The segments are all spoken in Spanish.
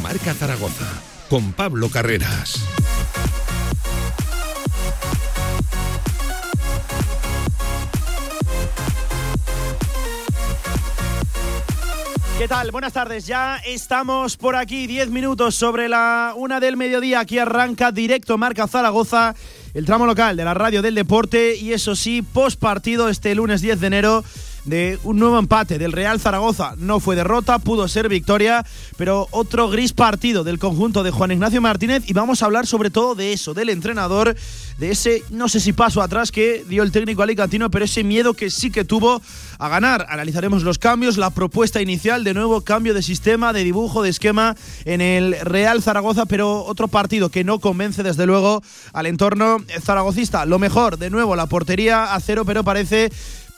Marca Zaragoza con Pablo Carreras. ¿Qué tal? Buenas tardes. Ya estamos por aquí, 10 minutos sobre la una del mediodía. Aquí arranca directo Marca Zaragoza, el tramo local de la radio del deporte. Y eso sí, post partido este lunes 10 de enero de un nuevo empate del Real Zaragoza. No fue derrota, pudo ser victoria, pero otro gris partido del conjunto de Juan Ignacio Martínez y vamos a hablar sobre todo de eso, del entrenador, de ese, no sé si paso atrás que dio el técnico alicantino, pero ese miedo que sí que tuvo a ganar. Analizaremos los cambios, la propuesta inicial, de nuevo cambio de sistema, de dibujo, de esquema en el Real Zaragoza, pero otro partido que no convence desde luego al entorno zaragocista. Lo mejor, de nuevo, la portería a cero, pero parece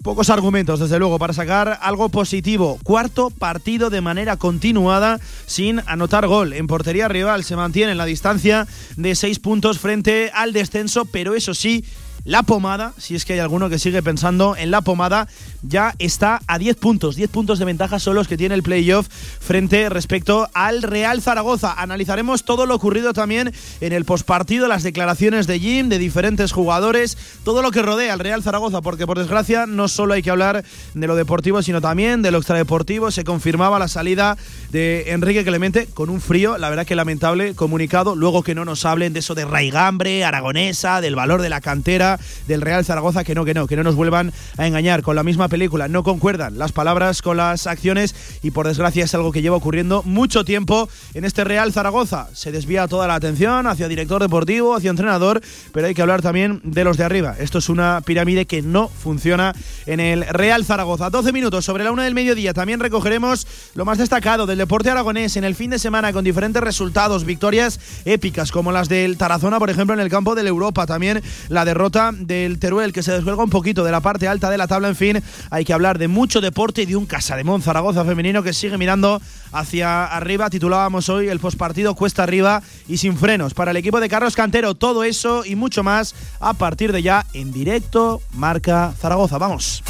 Pocos argumentos, desde luego, para sacar algo positivo. Cuarto partido de manera continuada sin anotar gol. En portería rival se mantiene en la distancia de seis puntos frente al descenso, pero eso sí, la pomada, si es que hay alguno que sigue pensando en la pomada, ya está a 10 puntos. 10 puntos de ventaja son los que tiene el playoff frente respecto al Real Zaragoza. Analizaremos todo lo ocurrido también en el postpartido, las declaraciones de Jim, de diferentes jugadores, todo lo que rodea al Real Zaragoza, porque por desgracia no solo hay que hablar de lo deportivo, sino también de lo extradeportivo. Se confirmaba la salida de Enrique Clemente con un frío, la verdad que lamentable, comunicado. Luego que no nos hablen de eso de Raigambre, Aragonesa, del valor de la cantera del Real Zaragoza, que no, que no, que no nos vuelvan a engañar con la misma película. No concuerdan las palabras con las acciones y por desgracia es algo que lleva ocurriendo mucho tiempo en este Real Zaragoza. Se desvía toda la atención hacia director deportivo, hacia entrenador, pero hay que hablar también de los de arriba. Esto es una pirámide que no funciona en el Real Zaragoza. 12 minutos sobre la una del mediodía. También recogeremos lo más destacado del deporte aragonés en el fin de semana con diferentes resultados, victorias épicas como las del Tarazona, por ejemplo, en el campo del Europa. También la derrota del Teruel que se descuelga un poquito de la parte alta de la tabla. En fin, hay que hablar de mucho deporte y de un Casa de Zaragoza femenino que sigue mirando hacia arriba. Titulábamos hoy el postpartido cuesta arriba y sin frenos para el equipo de Carlos Cantero. Todo eso y mucho más a partir de ya en directo Marca Zaragoza. Vamos.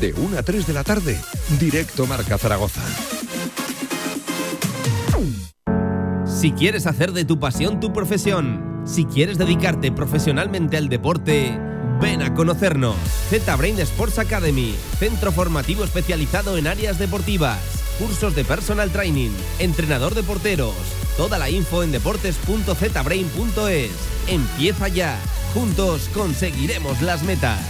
De 1 a 3 de la tarde, directo Marca Zaragoza. Si quieres hacer de tu pasión tu profesión, si quieres dedicarte profesionalmente al deporte, ven a conocernos. Z-Brain Sports Academy, centro formativo especializado en áreas deportivas, cursos de personal training, entrenador de porteros. Toda la info en deportes.zbrain.es. Empieza ya. Juntos conseguiremos las metas.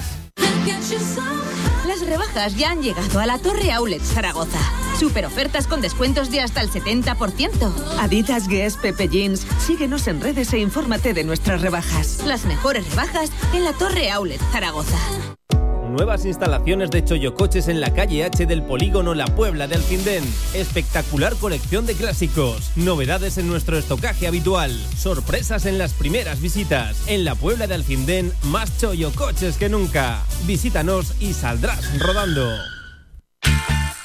Las rebajas ya han llegado a la Torre Outlet Zaragoza. Super ofertas con descuentos de hasta el 70%. Adidas, Guess, Pepe Jeans. Síguenos en redes e infórmate de nuestras rebajas. Las mejores rebajas en la Torre Outlet Zaragoza. Nuevas instalaciones de Choyocoches en la calle H del polígono La Puebla de Alfindén. Espectacular colección de clásicos. Novedades en nuestro estocaje habitual. Sorpresas en las primeras visitas. En la Puebla de Alfindén, más Choyocoches que nunca. Visítanos y saldrás rodando.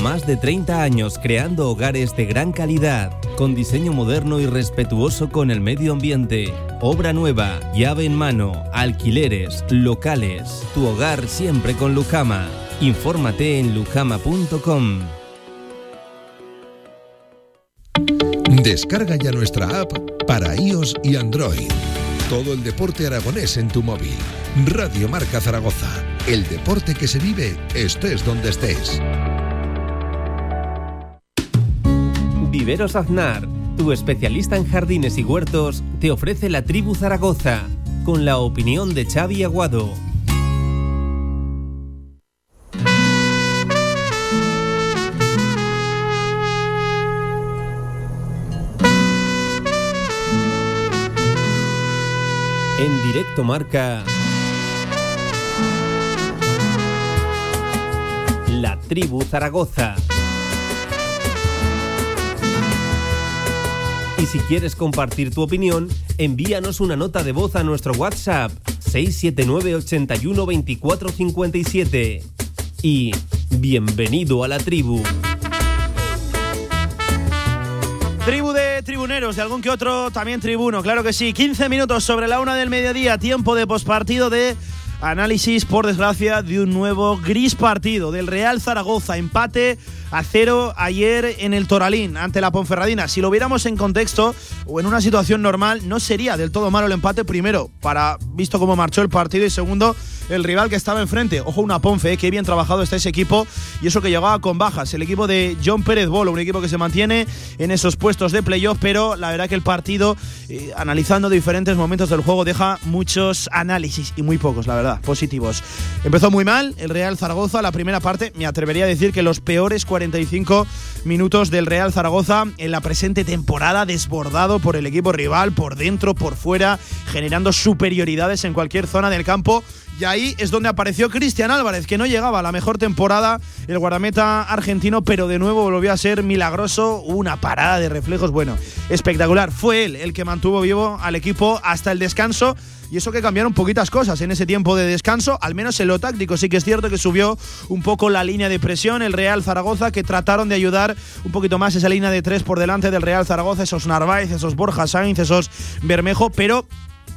Más de 30 años creando hogares de gran calidad, con diseño moderno y respetuoso con el medio ambiente. Obra nueva, llave en mano, alquileres, locales. Tu hogar siempre con Lujama. Infórmate en lujama.com. Descarga ya nuestra app para iOS y Android. Todo el deporte aragonés en tu móvil. Radio Marca Zaragoza. El deporte que se vive estés donde estés. Viveros Aznar, tu especialista en jardines y huertos, te ofrece la tribu Zaragoza, con la opinión de Xavi Aguado. En directo marca La tribu Zaragoza. Y si quieres compartir tu opinión, envíanos una nota de voz a nuestro WhatsApp 679 81 24 57. Y bienvenido a la tribu. Tribu de tribuneros, de algún que otro también tribuno, claro que sí. 15 minutos sobre la una del mediodía, tiempo de pospartido de análisis, por desgracia, de un nuevo gris partido del Real Zaragoza. Empate a cero ayer en el Toralín ante la Ponferradina. Si lo viéramos en contexto o en una situación normal, no sería del todo malo el empate. Primero, para visto cómo marchó el partido y segundo, el rival que estaba enfrente. Ojo, una Ponfe, eh, qué bien trabajado está ese equipo y eso que llegaba con bajas. El equipo de John Pérez Bolo, un equipo que se mantiene en esos puestos de playoff, pero la verdad que el partido, eh, analizando diferentes momentos del juego, deja muchos análisis y muy pocos, la verdad, positivos. Empezó muy mal el Real Zaragoza, la primera parte, me atrevería a decir que los peores 45 minutos del Real Zaragoza en la presente temporada, desbordado por el equipo rival, por dentro, por fuera, generando superioridades en cualquier zona del campo y ahí es donde apareció Cristian Álvarez, que no llegaba a la mejor temporada, el guardameta argentino, pero de nuevo volvió a ser milagroso. Una parada de reflejos, bueno, espectacular. Fue él el que mantuvo vivo al equipo hasta el descanso. Y eso que cambiaron poquitas cosas en ese tiempo de descanso, al menos en lo táctico. Sí que es cierto que subió un poco la línea de presión el Real Zaragoza, que trataron de ayudar un poquito más esa línea de tres por delante del Real Zaragoza, esos Narváez, esos Borja Sainz, esos Bermejo, pero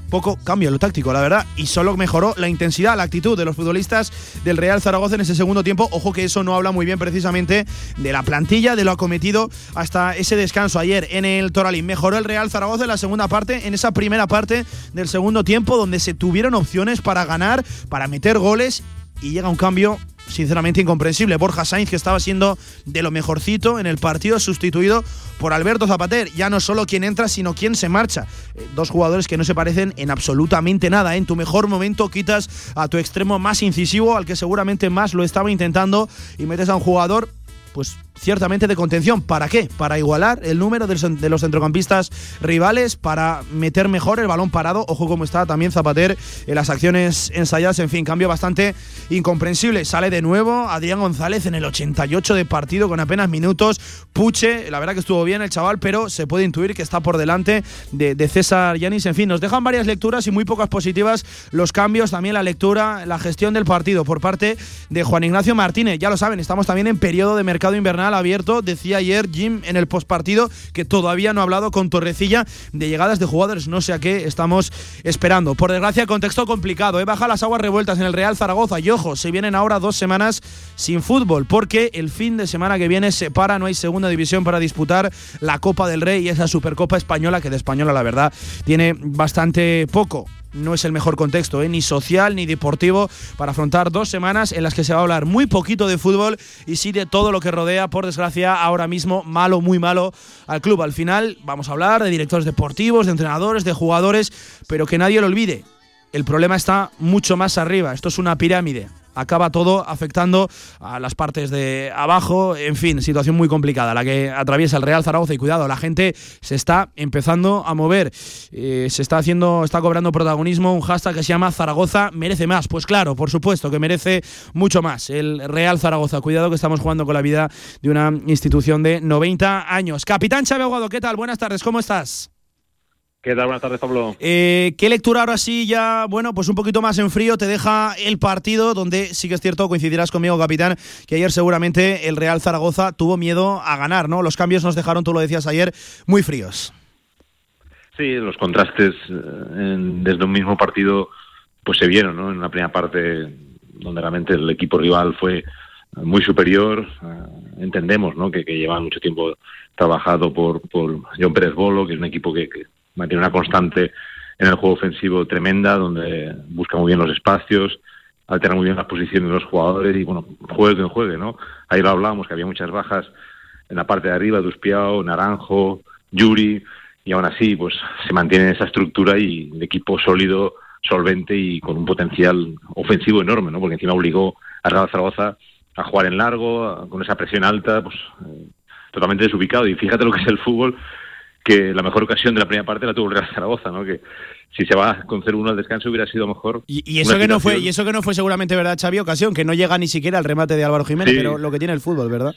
poco cambio lo táctico, la verdad, y solo mejoró la intensidad, la actitud de los futbolistas del Real Zaragoza en ese segundo tiempo. Ojo que eso no habla muy bien precisamente de la plantilla, de lo acometido hasta ese descanso ayer en el Toralín. Mejoró el Real Zaragoza en la segunda parte, en esa primera parte del segundo tiempo, donde se tuvieron opciones para ganar, para meter goles, y llega un cambio sinceramente incomprensible. Borja Sainz, que estaba siendo de lo mejorcito en el partido, sustituido por Alberto Zapater. Ya no solo quien entra, sino quien se marcha. Eh, dos jugadores que no se parecen en absolutamente nada. En tu mejor momento quitas a tu extremo más incisivo, al que seguramente más lo estaba intentando, y metes a un jugador pues ciertamente de contención. ¿Para qué? Para igualar el número de los centrocampistas rivales, para meter mejor el balón parado. Ojo cómo está también Zapater en las acciones ensayadas. En fin, cambio bastante incomprensible. Sale de nuevo Adrián González en el 88 de partido con apenas minutos. Puche, la verdad que estuvo bien el chaval, pero se puede intuir que está por delante de, César Yanis. En fin, nos dejan varias lecturas y muy pocas positivas los cambios, también la lectura, la gestión del partido por parte de Juan Ignacio Martínez. Ya lo saben, estamos también en periodo de mercado invernal abierto. Decía ayer Jim en el postpartido que todavía no ha hablado con Torrecilla de llegadas de jugadores. No sé a qué estamos esperando. Por desgracia, contexto complicado. ¿eh? Baja las aguas revueltas en el Real Zaragoza. Y ojo, se vienen ahora dos semanas sin fútbol porque el fin de semana que viene se para. No hay segunda división para disputar la Copa del Rey y esa Supercopa Española que de española, la verdad, tiene bastante poco no es el mejor contexto, ¿eh? ni social ni deportivo, para afrontar dos semanas en las que se va a hablar muy poquito de fútbol y sí de todo lo que rodea, por desgracia, ahora mismo malo, muy malo al club. Al final vamos a hablar de directores deportivos, de entrenadores, de jugadores, pero que nadie lo olvide. El problema está mucho más arriba. Esto es una pirámide acaba todo afectando a las partes de abajo. En fin, situación muy complicada la que atraviesa el Real Zaragoza. Y cuidado, la gente se está empezando a mover. Eh, se está haciendo, está cobrando protagonismo un hashtag que se llama Zaragoza merece más. Pues claro, por supuesto que merece mucho más. El Real Zaragoza. Cuidado que estamos jugando con la vida de una institución de 90 años. Capitán Chávez Aguado, ¿qué tal? Buenas tardes, ¿cómo estás? ¿Qué tal? Buenas tardes, Pablo. Eh, ¿Qué lectura ahora sí ya, bueno, pues un poquito más en frío te deja el partido, donde sí que es cierto, coincidirás conmigo, capitán, que ayer seguramente el Real Zaragoza tuvo miedo a ganar, ¿no? Los cambios nos dejaron, tú lo decías ayer, muy fríos. Sí, los contrastes eh, desde un mismo partido pues se vieron, ¿no? En la primera parte, donde realmente el equipo rival fue muy superior, eh, entendemos, ¿no? Que, lleva mucho tiempo trabajado por, por John Pérez Bolo, que es un equipo que mantiene una constante en el juego ofensivo tremenda, donde busca muy bien los espacios, altera muy bien las posiciones de los jugadores y, bueno, juegue quien juegue, ¿no? Ahí lo hablábamos, que había muchas bajas en la parte de arriba, Duspiao, Naranjo, Yuri, y aún así, pues se mantiene esa estructura y el equipo sólido, solvente y con un potencial ofensivo enorme, ¿no? Porque encima obligó a Real Zaragoza a jugar en largo, con esa presión alta, pues eh, totalmente desubicado. Y fíjate lo que es el fútbol, que la mejor ocasión de la primera parte la tuvo el Real Zaragoza, ¿no? Que si se va con 0-1 al descanso hubiera sido mejor. Y, eso que no fue y eso que no fue seguramente verdad, Xavi, ocasión que no llega ni siquiera al remate de Álvaro Jiménez, pero lo que tiene el fútbol, ¿verdad?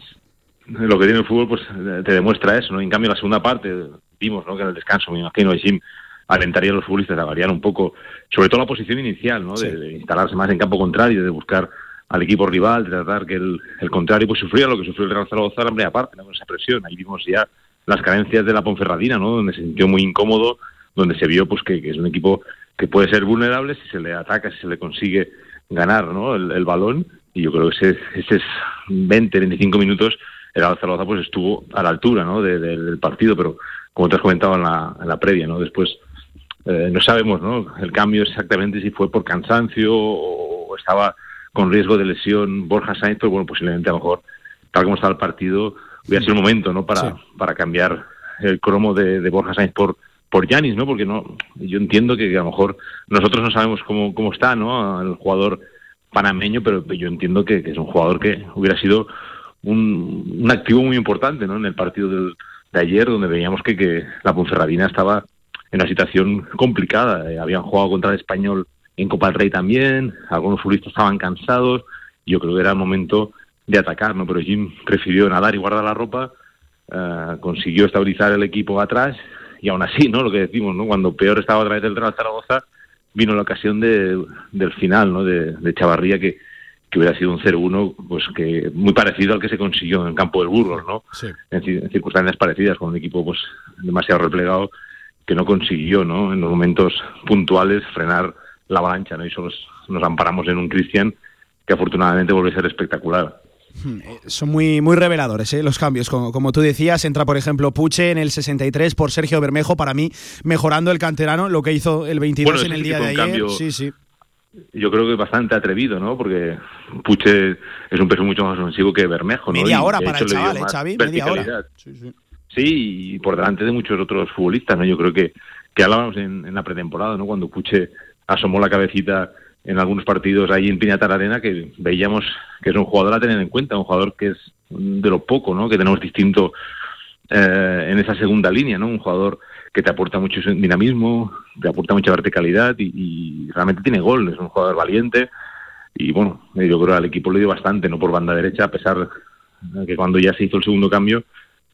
Lo que tiene el fútbol pues te demuestra eso, ¿no? En cambio la segunda parte vimos ¿no? que en el descanso, me imagino, Jim alentaría a los futbolistas a variar un poco, sobre todo la posición inicial, ¿no? De, instalarse más en campo contrario, de buscar al equipo rival, de tratar que el, contrario pues sufría lo que sufrió el Real Zaragoza la primera parte, con esa presión. Ahí vimos ya las carencias de la Ponferradina, ¿no? Donde se sintió muy incómodo, donde se vio pues que, es un equipo que puede ser vulnerable si se le ataca, si se le consigue ganar ¿no? el, balón. Y yo creo que ese 20, 25 minutos el Zaragoza pues estuvo a la altura ¿no? del partido, pero como te has comentado en la, en la previa, ¿no? Después eh, no sabemos ¿no? el cambio exactamente si fue por cansancio o estaba con riesgo de lesión Borja Sainz, pero bueno, posiblemente a lo mejor, tal como estaba el partido, hubiera sido el momento ¿no? para, para cambiar el cromo de, Borja Sainz por por Yanis, ¿no? Porque no, yo entiendo que, a lo mejor nosotros no sabemos cómo, cómo está, ¿no? El jugador panameño, pero yo entiendo que, es un jugador que hubiera sido un, un, activo muy importante, ¿no? En el partido del, de ayer, donde veíamos que, que la Ponferradina estaba en una situación complicada. Eh, habían jugado contra el español en Copa del Rey también, algunos futbolistas estaban cansados, yo creo que era el momento de atacar, ¿no? Pero Jim prefirió nadar y guardar la ropa, eh, consiguió estabilizar el equipo atrás y aún así, ¿no? Lo que decimos, ¿no? Cuando peor estaba a través del Real Zaragoza, vino la ocasión de, del final, ¿no? De, Chavarría que, que hubiera sido un 0-1, pues que muy parecido al que se consiguió en el campo del Burgos, ¿no? En, circunstancias parecidas, con un equipo pues demasiado replegado que no consiguió, ¿no? En los momentos puntuales frenar la avalancha, ¿no? Y solo nos amparamos en un Cristian que afortunadamente vuelve a ser espectacular. Hmm, eh, son muy, muy reveladores ¿eh? los cambios. Como, como, tú decías, entra por ejemplo Puche en el 63 por Sergio Bermejo, para mí mejorando el canterano, lo que hizo el 22 en el día de ayer. sí, sí. Yo creo que es bastante atrevido, ¿no? Porque Puche es un peso mucho más ofensivo que Bermejo, ¿no? Media hora para el chaval, ¿eh, Xavi? Media hora. Sí, sí. sí, y por delante de muchos otros futbolistas, ¿no? Yo creo que, que hablábamos en, en la pretemporada, ¿no? Cuando Puche asomó la cabecita en algunos partidos ahí en Piñatar Arena que veíamos que es un jugador a tener en cuenta, un jugador que es de lo poco ¿no? que tenemos distinto eh, en esa segunda línea, ¿no? un jugador que te aporta mucho dinamismo, te aporta mucha verticalidad y, realmente tiene gol, es un jugador valiente y bueno, yo creo que al equipo le dio bastante, no por banda derecha, a pesar de que cuando ya se hizo el segundo cambio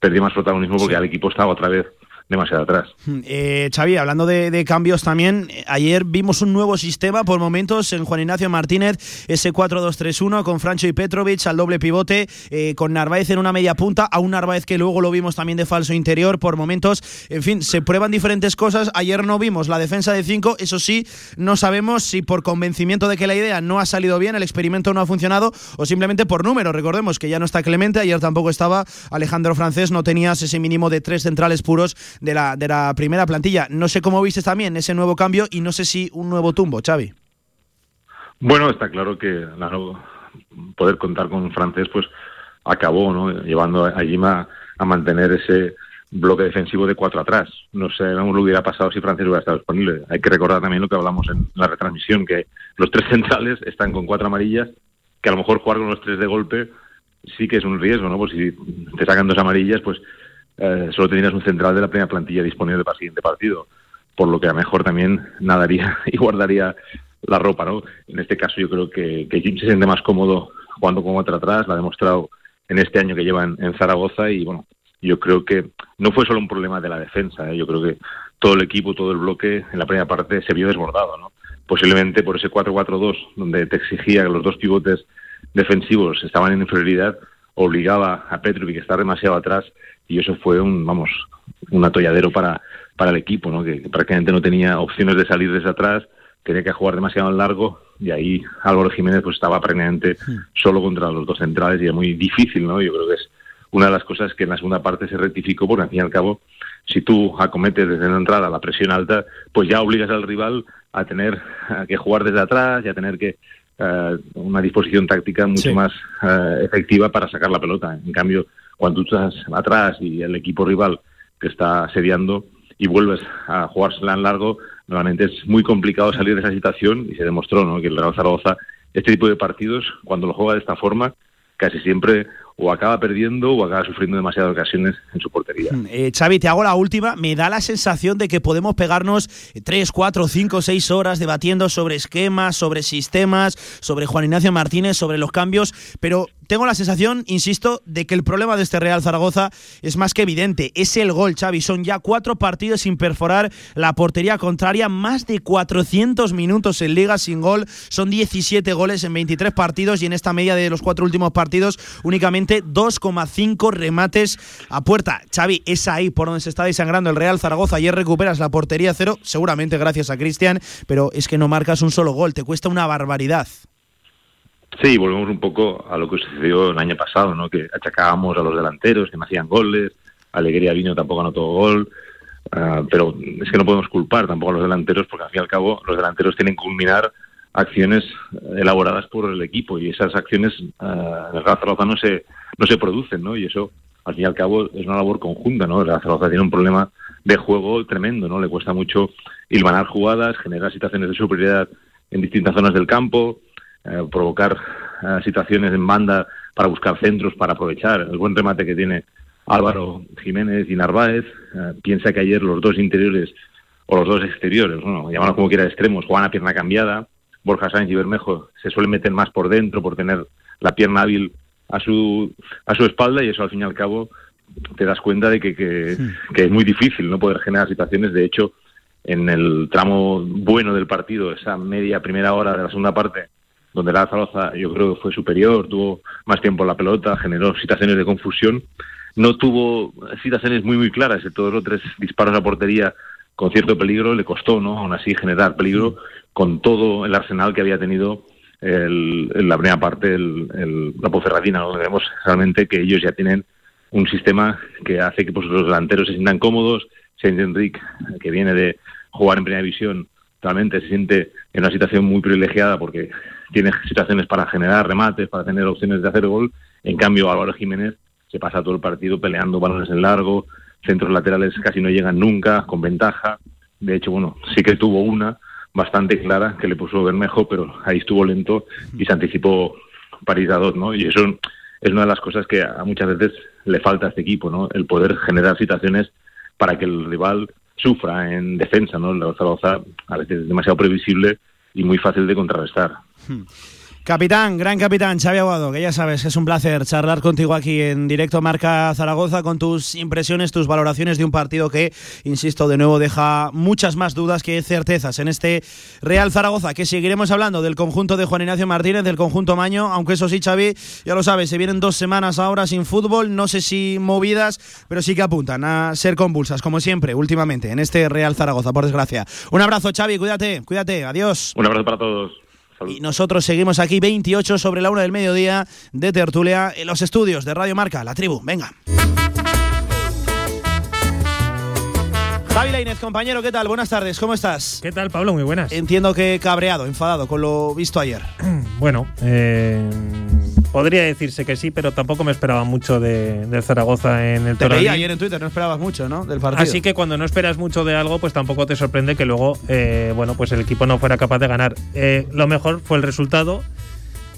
perdió más protagonismo porque al equipo estaba otra vez demasiado atrás. Hmm, eh, Xavi, hablando de, cambios también, eh, ayer vimos un nuevo sistema por momentos en Juan Ignacio Martínez, ese 4-2-3-1 con Francho y Petrovic al doble pivote, eh, con Narváez en una media punta, a un Narváez que luego lo vimos también de falso interior por momentos. En fin, se prueban diferentes cosas. Ayer no vimos la defensa de 5, eso sí, no sabemos si por convencimiento de que la idea no ha salido bien, el experimento no ha funcionado o simplemente por número. Recordemos que ya no está Clemente, ayer tampoco estaba Alejandro Francés, no tenías ese mínimo de tres centrales puros de la, de la primera plantilla. No sé cómo viste también ese nuevo cambio y no sé si un nuevo tumbo, Xavi. Bueno, está claro que poder contar con un francés pues acabó ¿no? llevando a Jima a mantener ese bloque defensivo de cuatro atrás. No sé no lo hubiera pasado si Francés hubiera estado disponible. Hay que recordar también lo que hablamos en la retransmisión, que los tres centrales están con cuatro amarillas, que a lo mejor jugar con los tres de golpe sí que es un riesgo, ¿no? Pues si te sacan dos amarillas, pues eh, solo tenías un central de la primera plantilla disponible para el siguiente partido, por lo que a lo mejor también nadaría y guardaría la ropa, ¿no? En este caso yo creo que, Jim se siente más cómodo jugando como otra atrás, lo ha demostrado en este año que lleva en, Zaragoza y bueno, yo creo que no fue solo un problema de la defensa, ¿eh? yo creo que todo el equipo, todo el bloque en la primera parte se vio desbordado, ¿no? Posiblemente por ese 4-4-2 donde te exigía que los dos pivotes defensivos estaban en inferioridad, obligaba a Petrovic que está demasiado atrás y eso fue un, vamos, un atolladero para, para el equipo, ¿no? que, prácticamente no tenía opciones de salir desde atrás, tenía que jugar demasiado largo y ahí Álvaro Jiménez pues estaba prácticamente solo contra los dos centrales y era muy difícil, ¿no? Yo creo que es una de las cosas que en la segunda parte se rectificó porque al fin y al cabo si tú acometes desde la entrada la presión alta, pues ya obligas al rival a tener que jugar desde atrás y a tener que uh, una disposición táctica mucho más uh, efectiva para sacar la pelota. En cambio, cuando tú estás atrás y el equipo rival te está asediando y vuelves a jugársela en largo, normalmente es muy complicado salir de esa situación y se demostró ¿no? que el Real Zaragoza, este tipo de partidos, cuando lo juega de esta forma, casi siempre o acaba perdiendo o acaba sufriendo demasiadas ocasiones en su portería. Mm, eh, Xavi, te hago la última. Me da la sensación de que podemos pegarnos tres, cuatro, cinco, seis horas debatiendo sobre esquemas, sobre sistemas, sobre Juan Ignacio Martínez, sobre los cambios, pero tengo la sensación, insisto, de que el problema de este Real Zaragoza es más que evidente. Es el gol, Xavi. Son ya cuatro partidos sin perforar la portería contraria, más de 400 minutos en liga sin gol. Son 17 goles en 23 partidos y en esta media de los cuatro últimos partidos únicamente 2,5 remates a puerta. Xavi, es ahí por donde se está desangrando el Real Zaragoza. Ayer recuperas la portería cero, seguramente gracias a Cristian, pero es que no marcas un solo gol. Te cuesta una barbaridad. Sí, volvemos un poco a lo que sucedió el año pasado, ¿no? Que achacábamos a los delanteros que no hacían goles, Alegría Vino tampoco anotó gol, ah, pero es que no podemos culpar tampoco a los delanteros porque al fin y al cabo los delanteros tienen que culminar acciones elaboradas por el equipo y esas acciones uh, en Zaragoza no se no se producen, ¿no? Y eso al fin y al cabo es una labor conjunta, ¿no? El Zaragoza tiene un problema de juego tremendo, ¿no? Le cuesta mucho hilvanar jugadas, generar situaciones de superioridad en distintas zonas del campo, eh, provocar eh, situaciones en banda para buscar centros, para aprovechar el buen remate que tiene Álvaro Jiménez y Narváez. Eh, piensa que ayer los dos interiores o los dos exteriores, bueno, llamarlo como quiera extremos, juegan a pierna cambiada. Borja Sánchez y Bermejo se suelen meter más por dentro por tener la pierna hábil a su, a su espalda y eso al fin y al cabo te das cuenta de que, que, que es muy difícil no poder generar situaciones. De hecho, en el tramo bueno del partido, esa media primera hora de la segunda parte, donde la Zaragoza yo creo que fue superior, tuvo más tiempo la pelota, generó situaciones de confusión. No tuvo situaciones muy muy claras, todos los tres disparos a portería con cierto peligro, le costó, ¿no? Aún así generar peligro con todo el arsenal que había tenido el, en la primera parte el, la Ponferradina, donde vemos realmente que ellos ya tienen un sistema que hace que pues, los delanteros se sientan cómodos. Saint Enrique, que viene de jugar en primera división, realmente se siente en una situación muy privilegiada porque tiene situaciones para generar remates, para tener opciones de hacer gol. En cambio, Álvaro Jiménez se pasa todo el partido peleando balones en largo, centros laterales casi no llegan nunca, con ventaja. De hecho, bueno, sí que tuvo una bastante clara que le puso Bermejo, pero ahí estuvo lento y se anticipó París a dos, ¿no? Y eso es una de las cosas que a muchas veces le falta a este equipo, ¿no? El poder generar situaciones para que el rival sufra en defensa, ¿no? La Zaragoza a veces es demasiado previsible y muy fácil de contrarrestar. Hmm. Capitán, gran capitán, Xavi Aguado, que ya sabes que es un placer charlar contigo aquí en directo Marca Zaragoza con tus impresiones, tus valoraciones de un partido que, insisto, de nuevo deja muchas más dudas que certezas en este Real Zaragoza, que seguiremos hablando del conjunto de Juan Ignacio Martínez, del conjunto Maño, aunque eso sí, Xavi, ya lo sabes, se vienen dos semanas ahora sin fútbol, no sé si movidas, pero sí que apuntan a ser convulsas, como siempre, últimamente, en este Real Zaragoza, por desgracia. Un abrazo, Xavi, cuídate, cuídate, adiós. Un abrazo para todos. Y nosotros seguimos aquí 28 sobre la una del mediodía de tertulia en los estudios de Radio Marca, la tribu. Venga. Javi Lainez, compañero, ¿qué tal? Buenas tardes, ¿cómo estás? ¿Qué tal, Pablo? Muy buenas. Entiendo que cabreado, enfadado con lo visto ayer. bueno, eh, podría decirse que sí, pero tampoco me esperaba mucho de, del Zaragoza en el Te veía ayer en Twitter, no esperabas mucho, ¿no? Del partido. Así que cuando no esperas mucho de algo, pues tampoco te sorprende que luego, eh, bueno, pues el equipo no fuera capaz de ganar. Eh, lo mejor fue el resultado.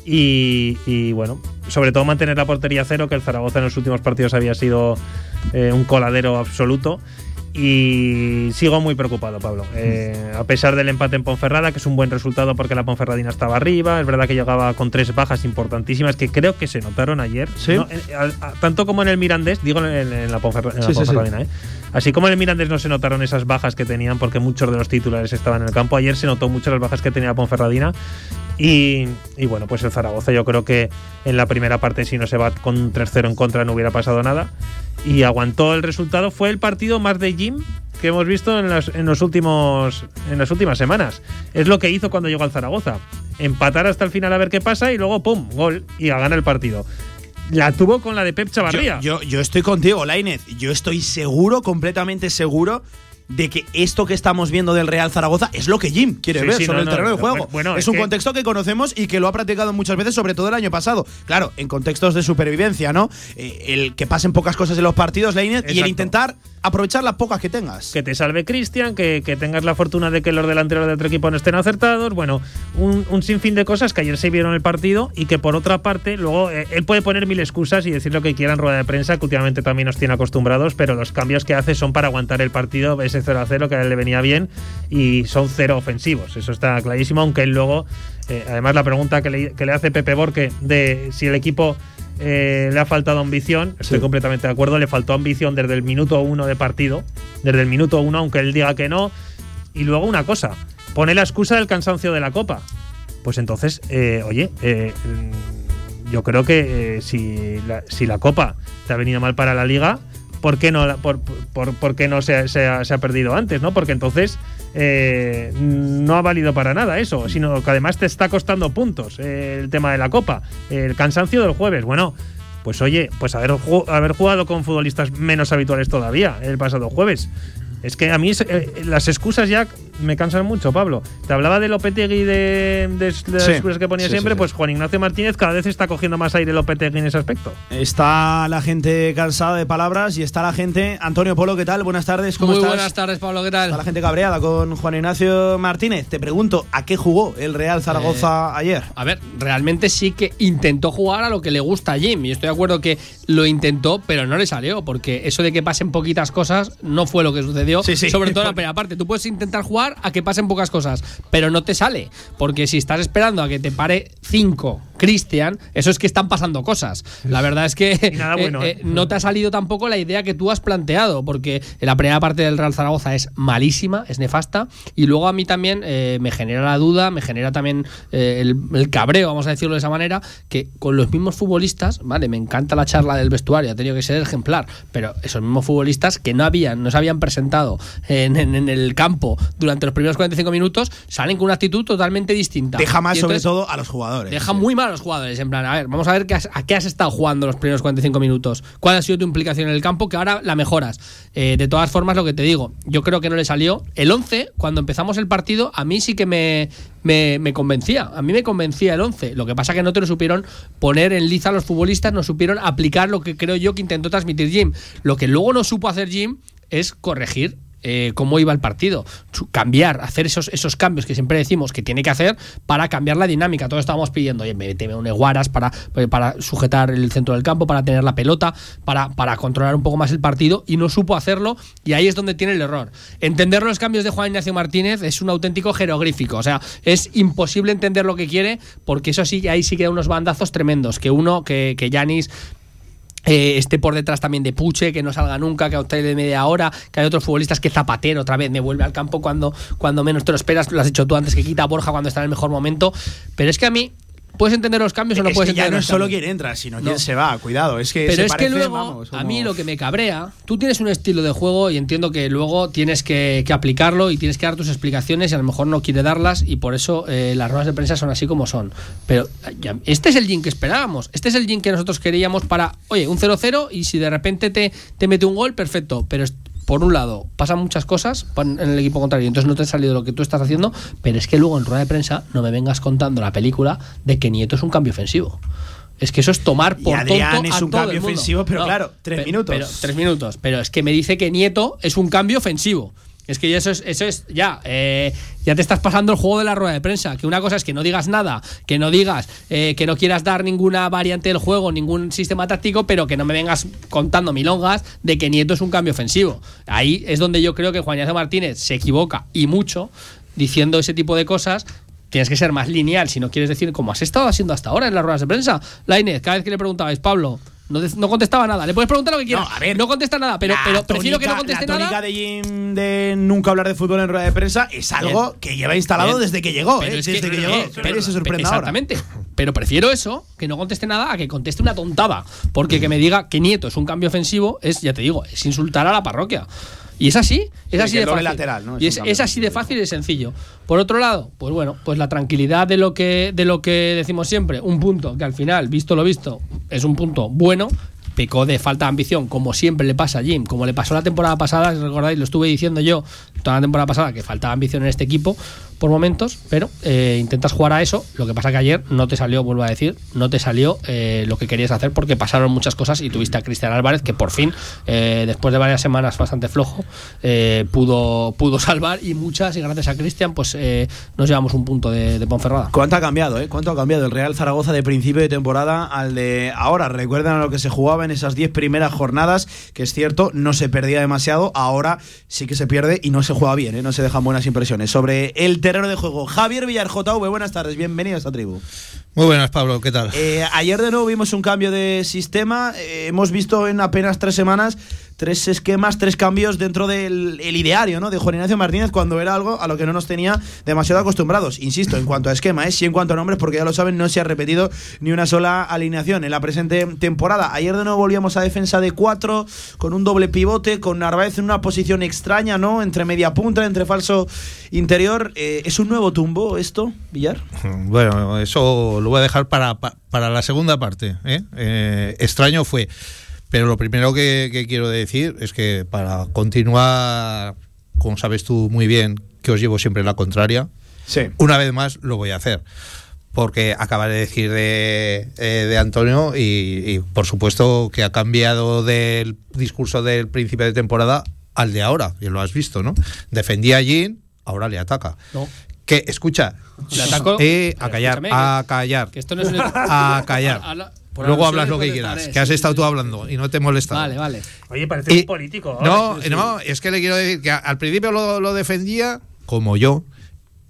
Y, y, bueno, sobre todo mantener la portería cero, que el Zaragoza en los últimos partidos había sido un coladero absoluto y sigo muy preocupado, Pablo. Eh, a pesar del empate en Ponferrada, que es un buen resultado porque la Ponferradina estaba arriba, es verdad que llegaba con tres bajas importantísimas que creo que se notaron ayer. tanto como en el Mirandés, digo en, la, Ponferradina, ¿eh? Así como en el Mirandés no se notaron esas bajas que tenían porque muchos de los titulares estaban en el campo, ayer se notó mucho las bajas que tenía la Ponferradina. Y, bueno, pues el Zaragoza yo creo que en la primera parte si no se va con 3-0 en contra no hubiera pasado nada y aguantó el resultado. Fue el partido más de Jim que hemos visto en las, en los últimos, en las últimas semanas. Es lo que hizo cuando llegó al Zaragoza. Empatar hasta el final a ver qué pasa y luego, ¡pum!, gol y a ganar el partido. La tuvo con la de Pep Chavarría. Yo, yo, yo estoy contigo, Lainez. Yo estoy seguro, completamente seguro, de que esto que estamos viendo del Real Zaragoza es lo que Jim quiere ver sobre el terreno de juego. es, un contexto que conocemos y que lo ha practicado muchas veces, sobre todo el año pasado. Claro, en contextos de supervivencia, ¿no? Eh, el que pasen pocas cosas en los partidos, Leiner, y el intentar aprovechar las pocas que tengas. Que te salve Cristian, que, tengas la fortuna de que los delanteros de otro equipo no estén acertados. Bueno, un, sinfín de cosas que ayer se vieron en el partido y que por otra parte, luego eh, él puede poner mil excusas y decir lo que quiera en rueda de prensa, que últimamente también nos tiene acostumbrados, pero los cambios que hace son para aguantar el partido. Es ese 0 a 0 que a él le venía bien y son cero ofensivos. Eso está clarísimo, aunque él luego, eh, además la pregunta que le, que le hace Pepe Borque de si el equipo eh, le ha faltado ambición, estoy completamente de acuerdo, le faltó ambición desde el minuto uno de partido, desde el minuto uno, aunque él diga que no. Y luego una cosa, pone la excusa del cansancio de la Copa. Pues entonces, eh, oye, yo creo que si, la, si la Copa te ha venido mal para la Liga, ¿por qué no, por, por- por qué no se, se ha, perdido antes? ¿no? Porque entonces eh, no ha valido para nada eso, sino que además te está costando puntos eh, el tema de la Copa. El cansancio del jueves, bueno. Pues oye, pues haber, haber jugado con futbolistas menos habituales todavía el pasado jueves. Es que a mí eh, las excusas ya me cansan mucho, Pablo. Te hablaba de Lopetegui de, de, de las excusas que ponía sí, siempre, sí, sí. pues Juan Ignacio Martínez cada vez está cogiendo más aire Lopetegui en ese aspecto. Está la gente cansada de palabras y está la gente. Antonio Polo, ¿qué tal? Buenas tardes, ¿cómo Muy estás? buenas tardes, Pablo, ¿qué tal? Está la gente cabreada con Juan Ignacio Martínez. Te pregunto, ¿a qué jugó el Real Zaragoza ayer? A ver, realmente sí que intentó jugar a lo que le gusta a Jim. Y estoy de acuerdo que lo intentó, pero no le salió. Porque eso de que pasen poquitas cosas no fue lo que sucedió. Sí, sí. Sobre todo en la primera parte. Tú puedes intentar jugar a que pasen pocas cosas, pero no te sale. Porque si estás esperando a que te pare 5 Cristian, eso es que están pasando cosas. La verdad es que Y nada bueno, eh, ¿eh? eh, no te ha salido tampoco la idea que tú has planteado. Porque la primera parte del Real Zaragoza es malísima, es nefasta. Y luego a mí también eh, me genera la duda, me genera también el, el cabreo, vamos a decirlo de esa manera, que con los mismos futbolistas, vale, me encanta la charla del vestuario, ha tenido que ser ejemplar, pero esos mismos futbolistas que no habían, no se habían presentado en, en- en el campo durante los primeros 45 minutos, salen con una actitud totalmente distinta. Deja Y sobre todo a los jugadores. Deja muy mal a los jugadores. En plan, a ver, vamos a ver qué has- a qué has estado jugando los primeros 45 minutos. ¿Cuál ha sido tu implicación en el campo? Que ahora la mejoras. Eh, de todas formas, lo que te digo, yo creo que no le salió. El 11, cuando empezamos el partido, a mí sí que me, me, me convencía. A mí me convencía el 11. Lo que pasa que no te lo supieron poner en liza a los futbolistas, no supieron aplicar lo que creo yo que intentó transmitir Jim. Lo que luego no supo hacer Jim es corregir eh, cómo iba el partido, cambiar, hacer esos, esos cambios que siempre decimos que tiene que hacer para cambiar la dinámica. Todos estábamos pidiendo, oye, méteme un Eguaras para, para sujetar el centro del campo, para tener la pelota, para, para controlar un poco más el partido y no supo hacerlo y ahí es donde tiene el error. Entender los cambios de Juan Ignacio Martínez es un auténtico jeroglífico, o sea, es imposible entender lo que quiere porque eso sí, ahí sí que da unos bandazos tremendos, que uno, que, que Yanis eh, esté por detrás también de Puche, que no salga nunca, que a de media hora, que hay otros futbolistas que Zapatero otra vez me vuelve al campo cuando, cuando menos te lo esperas, lo has hecho tú antes que quita a Borja cuando está en el mejor momento, pero es que a mí puedes entender los cambios o no es puedes que ya entender no los es solo quién entra, sino No. quién se va. Cuidado, es que Pero se es que luego, vamos, a mí lo que me cabrea, tú tienes un estilo de juego y entiendo que luego tienes que, que aplicarlo y tienes que dar tus explicaciones y a lo mejor no quiere darlas y por eso eh, las ruedas de prensa son así como son. Pero ya- este es el gin que esperábamos, este es el gin que nosotros queríamos para, oye, un 0-0 y si de repente te, te mete un gol, perfecto, pero por un lado, pasan muchas cosas en el equipo contrario, entonces no te ha salido lo que tú estás haciendo, pero es que luego en rueda de prensa no me vengas contando la película de que Nieto es un cambio ofensivo. Es que eso es tomar Y por Adrián tonto es a un todo cambio ofensivo, pero claro, tres pe- minutos. pero- tres minutos. Pero es que me dice que Nieto es un cambio ofensivo. Es que eso es, eso es ya, eh, ya te estás pasando el juego de la rueda de prensa. Que una cosa es que no digas nada, que no digas, eh, que no quieras dar ninguna variante del juego, ningún sistema táctico, pero que no me vengas contando milongas de que Nieto es un cambio ofensivo. Ahí es donde yo creo que Juan Ignacio Martínez se equivoca y mucho diciendo ese tipo de cosas. Tienes que ser más lineal si no quieres decir como has estado haciendo hasta ahora en las ruedas de prensa. Lainez, cada vez que le preguntabais, Pablo, no, no contestaba nada. Le puedes preguntar lo que quieras. No, a ver. no contesta nada, pero, La pero prefiero que no conteste la tónica nada. de Jim de nunca hablar de fútbol en rueda de prensa es algo Bien. que lleva instalado Bien. desde que llegó, Pero ¿eh? es desde que, llegó. eh, Que pero- nadie se sorprenda ahora. Exactamente. Pero prefiero eso, que no conteste nada, a que conteste una tontada. Porque que me diga que Nieto es un cambio ofensivo es, ya te digo, es insultar a la parroquia. Y es así, es Sí, así de fácil. lateral, Y es así de fácil y de sencillo. Por otro lado, pues bueno, pues la tranquilidad de lo que de lo que decimos siempre, un punto que al final, visto lo visto, es un punto bueno. Pecó de falta de ambición, como siempre le pasa a Jim, como le pasó la temporada pasada, si recordáis, lo estuve diciendo yo toda la temporada pasada, que faltaba ambición en este equipo, por momentos, pero eh, intentas jugar a eso. Lo que pasa que ayer no te salió, vuelvo a decir, no te salió eh, lo que querías hacer porque pasaron muchas cosas y tuviste a Cristian Álvarez que por fin, eh, después de varias semanas bastante flojo, eh, pudo, pudo salvar y muchas, y gracias a Cristian, pues nos llevamos un punto de, de Ponferrada. ¿Cuánto ha cambiado, eh? ¿Cuánto ha cambiado el Real Zaragoza de principio de temporada al de ahora? Recuerdan a lo que se jugaba en esas 10 primeras jornadas, que es cierto, no se perdía demasiado, ahora sí que se pierde y no se juega bien, no se dejan buenas impresiones. Sobre el terreno de juego, Javier Villar, JV, buenas tardes, bienvenido a tribu. Muy buenas, Pablo, ¿qué tal? Eh, ayer de nuevo vimos un cambio de sistema. Eh, hemos visto en apenas tres semanas tres esquemas, tres cambios dentro del el ideario ¿no? de Juan Ignacio Martínez cuando era algo a lo que no nos tenía demasiado acostumbrados. Insisto, en cuanto a esquema, ¿eh? sí en cuanto a nombres, porque ya lo saben, no se ha repetido ni una sola alineación en la presente temporada. Ayer de nuevo volvíamos a defensa de cuatro, con un doble pivote, con Narváez en una posición extraña, ¿no? Entre media punta, entre falso interior. Eh, ¿Es un nuevo tumbo esto, Villar? Bueno, eso lo voy a dejar para, pa- para la segunda parte. ¿eh? Eh, extraño fue. Pero lo primero que, que quiero decir es que para continuar, como sabes tú muy bien, que os llevo siempre la contraria, Sí. una vez más lo voy a hacer. Porque acaba de decir de, eh, de Antonio y, y, por supuesto que ha cambiado del discurso del principio de temporada al de ahora, y lo has visto, ¿no? Defendía a Jean, ahora le ataca. No. Que, escucha, Le ataco- eh, a callar, a callar, Que esto no es un- a callar. Por Luego hablas lo que quieras, que has estado tú hablando y no te he molestado. Vale, vale. Oye, parece Y- un político. No. Sí, no, es que le quiero decir que al principio lo, lo defendía como yo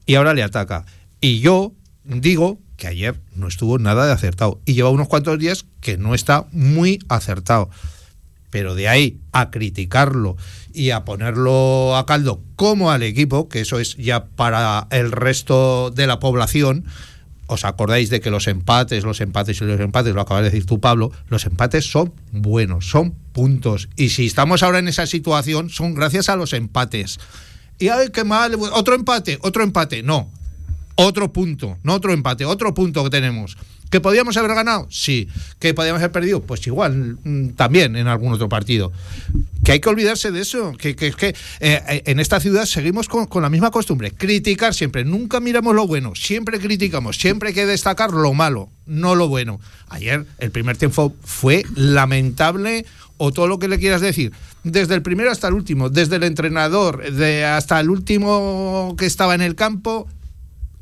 y ahora le ataca. Y yo digo que ayer no estuvo nada de acertado y lleva unos cuantos días que no está muy acertado. Pero de ahí a criticarlo y a ponerlo a caldo como al equipo, que eso es ya para el resto de la población, ¿Os acordáis de que los empates, los empates y los empates, lo acabas de decir tú, Pablo, los empates son buenos, son puntos. Y si estamos ahora en esa situación, son gracias a los empates. Y ay, qué mal, otro empate, otro empate. No, otro punto, no otro empate, otro punto que tenemos. ¿Que podíamos haber ganado? Sí. ¿Que podíamos haber perdido? Pues igual, mm, también en algún otro partido. Que hay que olvidarse de eso. Que, que, que eh, en esta ciudad seguimos con, con la misma costumbre. Criticar siempre. Nunca miramos lo bueno. Siempre criticamos. Siempre hay que destacar lo malo, no lo bueno. Ayer el primer tiempo fue lamentable o todo lo que le quieras decir. Desde el primero hasta el último. Desde el entrenador de hasta el último que estaba en el campo.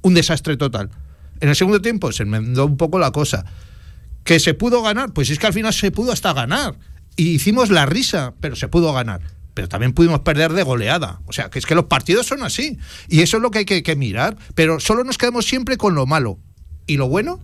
Un desastre total. En el segundo tiempo se enmendó un poco la cosa. ¿Que se pudo ganar? Pues es que al final se pudo hasta ganar. Y hicimos la risa, pero se pudo ganar. Pero también pudimos perder de goleada. O sea, que es que los partidos son así. Y eso es lo que hay que, que mirar. Pero solo nos quedamos siempre con lo malo. ¿Y lo bueno?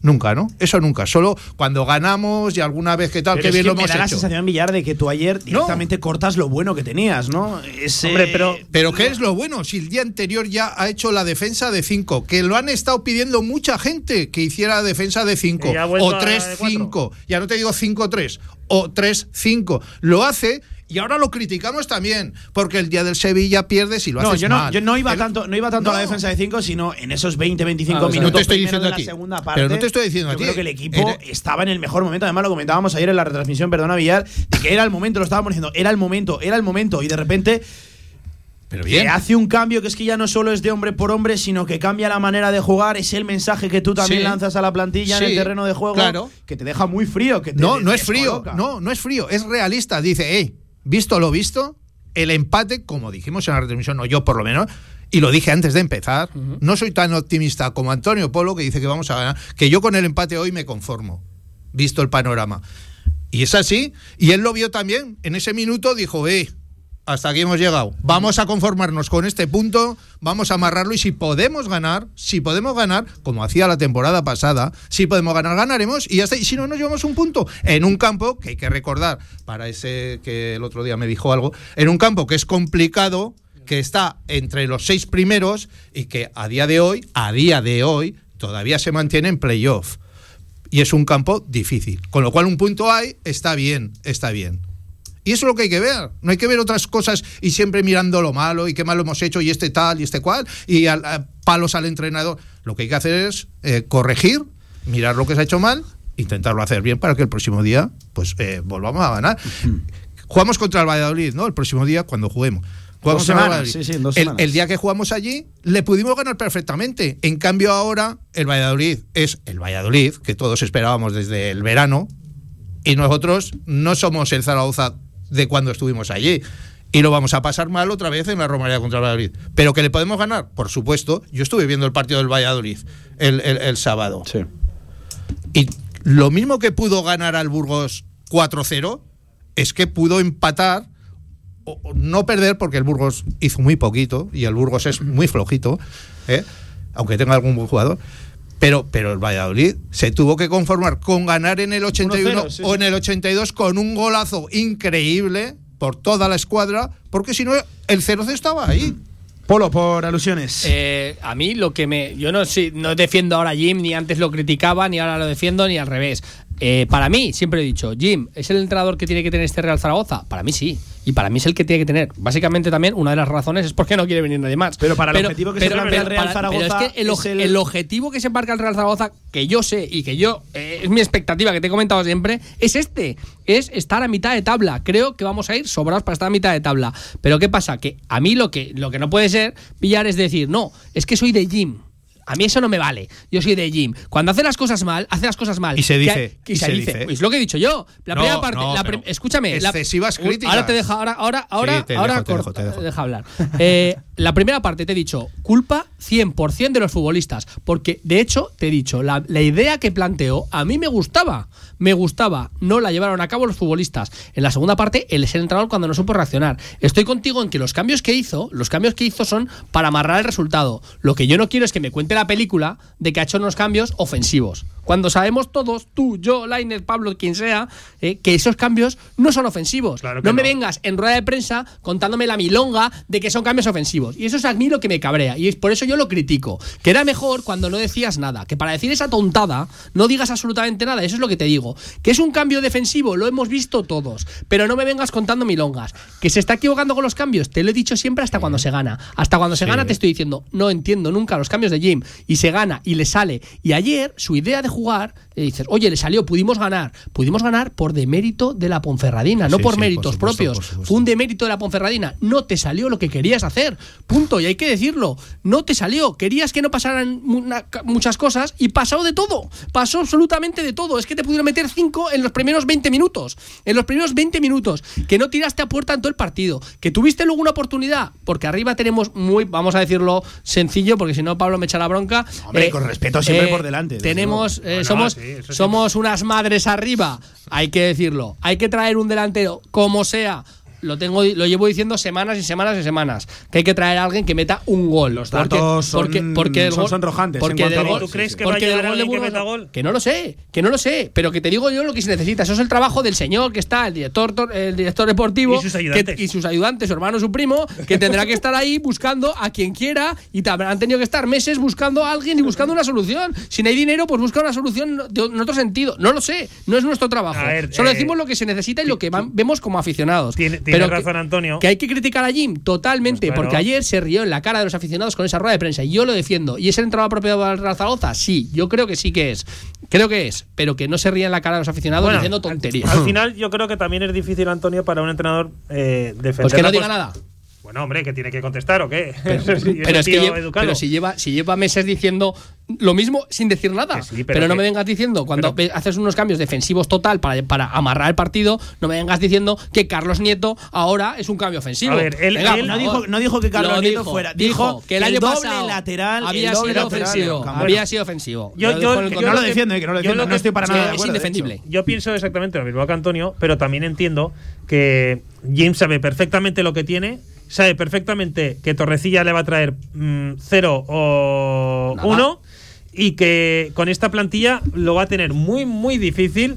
Nunca, ¿no? Eso nunca. Solo cuando ganamos y alguna vez que tal, Pero que es bien que lo me hemos da la hecho. sensación, Villar, de que tú ayer directamente cortas lo bueno que tenías, ¿no? Ese- Hombre, pero- Pero ¿qué es lo bueno? Si el día anterior ya ha hecho la defensa de 5, que lo han estado pidiendo mucha gente que hiciera defensa de 5 Y ha vuelto o a la de 3-5, ya no te digo 5-3 o 3-5, lo hace y ahora lo criticamos también, porque el día del Sevilla pierdes y lo No, haces yo no, mal. yo no iba El- tanto, no iba tanto a la defensa de 5, sino en esos 20-25 Claro, o sea, minutos. no te estoy diciendo de a la ti, segunda pero parte, no te estoy diciendo a yo ti. creo que el equipo estaba en el mejor momento. Además, lo comentábamos ayer en la retransmisión, perdona Villar, de que era el momento, lo estábamos diciendo, era el momento, era el momento. Y de repente Pero que bien. hace un cambio que es que ya no solo es de hombre por hombre, sino que cambia la manera de jugar. Es el mensaje que tú también Sí. lanzas a la plantilla en el terreno de juego, claro. que te deja muy frío. Que te No, no es frío. No, no es frío. Es realista. Dice, hey, visto lo visto, el empate, como dijimos en la retransmisión, o yo por lo menos, y lo dije antes de empezar, no soy tan optimista como Antonio Polo, que dice que vamos a ganar, que yo con el empate hoy me conformo, visto el panorama. Y es así. Y él lo vio también. En ese minuto dijo, eh, hasta aquí hemos llegado. Vamos a conformarnos con este punto, vamos a amarrarlo y si podemos ganar, si podemos ganar, como hacía la temporada pasada, si podemos ganar, ganaremos y ya está. Y si no, nos llevamos un punto en un campo que hay que recordar, para ese que el otro día me dijo algo, en un campo que es complicado, que está entre los seis primeros y que a día de hoy, a día de hoy, todavía se mantiene en playoff. Y es un campo difícil. Con lo cual un punto hay, está bien, está bien. Y eso es lo que hay que ver. No hay que ver otras cosas y siempre mirando lo malo y qué malo hemos hecho y este tal y este cual y a palos al entrenador. Lo que hay que hacer es eh, corregir, mirar lo que se ha hecho mal, intentarlo hacer bien para que el próximo día pues eh, volvamos a ganar. Jugamos contra el Valladolid, ¿no? El próximo día cuando juguemos. Jugamos Dos semanas, Valladolid. sí, sí, en dos el, semanas. el día que jugamos allí le pudimos ganar perfectamente. En cambio ahora el Valladolid es el Valladolid que todos esperábamos desde el verano y nosotros no somos el Zaragoza de cuando estuvimos allí. Y lo vamos a pasar mal otra vez en la Romareda contra el Valladolid. Pero que le podemos ganar, por supuesto. Yo estuve viendo el partido del Valladolid el, el- el sábado. Sí. Y lo mismo que pudo ganar al Burgos 4-0, es que pudo empatar, o o no perder, porque el Burgos hizo muy poquito, y el Burgos es muy flojito, ¿eh? aunque tenga algún buen jugador. Pero, pero el Valladolid se tuvo que conformar con ganar en el 81 1-0, sí, o en el 82 con un golazo increíble por toda la escuadra, porque si no, el 0 estaba ahí. Polo, por alusiones. Eh, a mí lo que me. Yo no, sí, no defiendo ahora a Jim, ni antes lo criticaba, ni ahora lo defiendo, ni al revés. Eh, para mí, siempre he dicho, Jim, ¿es el entrenador que tiene que tener este Real Zaragoza? Para mí sí. Y para mí es el que tiene que tener. Básicamente también una de las razones es porque no quiere venir nadie más. Pero para el objetivo que se plantea el Real para- Zaragoza pero es que el, es oje- el- el objetivo que se embarca el Real Zaragoza, que yo sé y que yo eh, es mi expectativa que te he comentado siempre, es este, es estar a mitad de tabla. Creo que vamos a ir sobrados para estar a mitad de tabla. Pero qué pasa, que a mí lo que lo que no puede ser pillar es decir, no, es que soy de Jim. A mí eso no me vale. Yo soy de Jim. Cuando hace las cosas mal, hace las cosas mal. Y se dice, que y se, se dice. dice. Es lo que he dicho yo. La No, primera parte. no, la prim- escúchame. excesivas Uy, críticas. Ahora te deja, ahora, ahora, ahora, te ahora dejo, te dejo, corta, te dejo. deja hablar. Eh, la primera parte te he dicho, culpa 100% de los futbolistas. Porque, de hecho, te he dicho, la, la idea que planteó a mí me gustaba. Me gustaba. No la llevaron a cabo los futbolistas. En la segunda parte, el ser entrenador cuando no supo reaccionar. Estoy contigo en que los cambios que hizo, los cambios que hizo son para amarrar el resultado. Lo que yo no quiero es que me cuente la película de que ha hecho unos cambios ofensivos. Cuando sabemos todos, tú, yo, Lainer, Pablo, quien sea, eh, que esos cambios no son ofensivos. Claro no me no. vengas en rueda de prensa contándome la milonga de que son cambios ofensivos. Y eso es a mí lo que me cabrea. Y es por eso yo lo critico. Que era mejor cuando no decías nada. Que para decir esa tontada no digas absolutamente nada. Eso es lo que te digo. Que es un cambio defensivo, lo hemos visto todos. Pero no me vengas contando milongas. Que se está equivocando con los cambios. Te lo he dicho siempre hasta cuando se gana. Hasta cuando se gana te estoy diciendo, no entiendo nunca los cambios de Jim. Y se gana y le sale. Y ayer su idea de jugar, le dices, oye, le salió, pudimos ganar. Pudimos ganar por demérito de la Ponferradina, no Sí, por sí, por méritos supuesto, propios. por. Fue un demérito de la Ponferradina. No te salió lo que querías hacer. Punto. Y hay que decirlo. No te salió. Querías que no pasaran muchas cosas y pasó de todo. Pasó absolutamente de todo. Es que te pudieron meter cinco en los primeros 20 minutos. En los primeros 20 minutos. Que no tiraste a puerta en todo el partido. Que tuviste luego una oportunidad. Porque arriba tenemos muy, vamos a decirlo sencillo, porque si no Pablo me echa la bronca. Eh, Hombre, con respeto siempre por delante, Tenemos. Eh, Bueno, somos, sí, somos unas madres arriba, hay que decirlo. Hay que traer un delantero, como sea. Lo tengo, lo llevo diciendo semanas y semanas y semanas. Que hay que traer a alguien que meta un gol. Los datos son- el son gol- sonrojantes en Porque cuanto del gol. ¿Tú crees que porque va a del gol de que meta no- gol? Que no lo sé, que no lo sé. Pero que te digo yo lo que se necesita. Eso es el trabajo del señor que está, el director, tor- el director deportivo. Y sus que- ayudantes. y sus ayudantes, su hermano, su primo, que tendrá que estar ahí buscando a quien quiera y te habrán tenido que estar meses buscando a alguien y buscando una solución. Si no hay dinero, pues busca una solución de- en otro sentido. No lo sé, no es nuestro trabajo. A ver, Solo eh, decimos lo que se necesita y lo que van- vemos como aficionados. Tiene- tiene Pero razón que, Antonio. Que hay que criticar a Jim totalmente, Pues claro. porque ayer se rió en la cara de los aficionados con esa rueda de prensa y yo lo defiendo. ¿Y es el entrenador apropiado para el Real Zaragoza? Sí, yo creo que sí que es. Creo que es, pero que no se ríe en la cara de los aficionados Bueno, diciendo tonterías. Al final, yo creo que también es difícil, Antonio, para un entrenador eh, defender. Pues que no diga pos- nada. Bueno, hombre, que tiene que contestar o qué. Pero, Sí, pero es que tío lleva- educado. pero si lleva si lleva meses diciendo lo mismo sin decir nada. Sí, pero pero no me vengas diciendo cuando haces unos cambios defensivos total para, para amarrar el partido, no me vengas diciendo que Carlos Nieto ahora es un cambio ofensivo. A ver, él- Venga, él- por No favor. dijo, no dijo que Carlos Lo Nieto dijo, fuera. Dijo, que el año doble pasado lateral había el doble sido lateral ofensivo. del campo. Había sido ofensivo. Yo- Lo yo- yo no lo defiende, que no lo yo defiende. lo No estoy para nada es indefendible. Yo pienso exactamente lo mismo que Antonio, pero también entiendo que James sabe perfectamente lo que tiene, sabe perfectamente que Torrecilla le va a traer mm, cero o Nada. uno y que con esta plantilla lo va a tener muy, muy difícil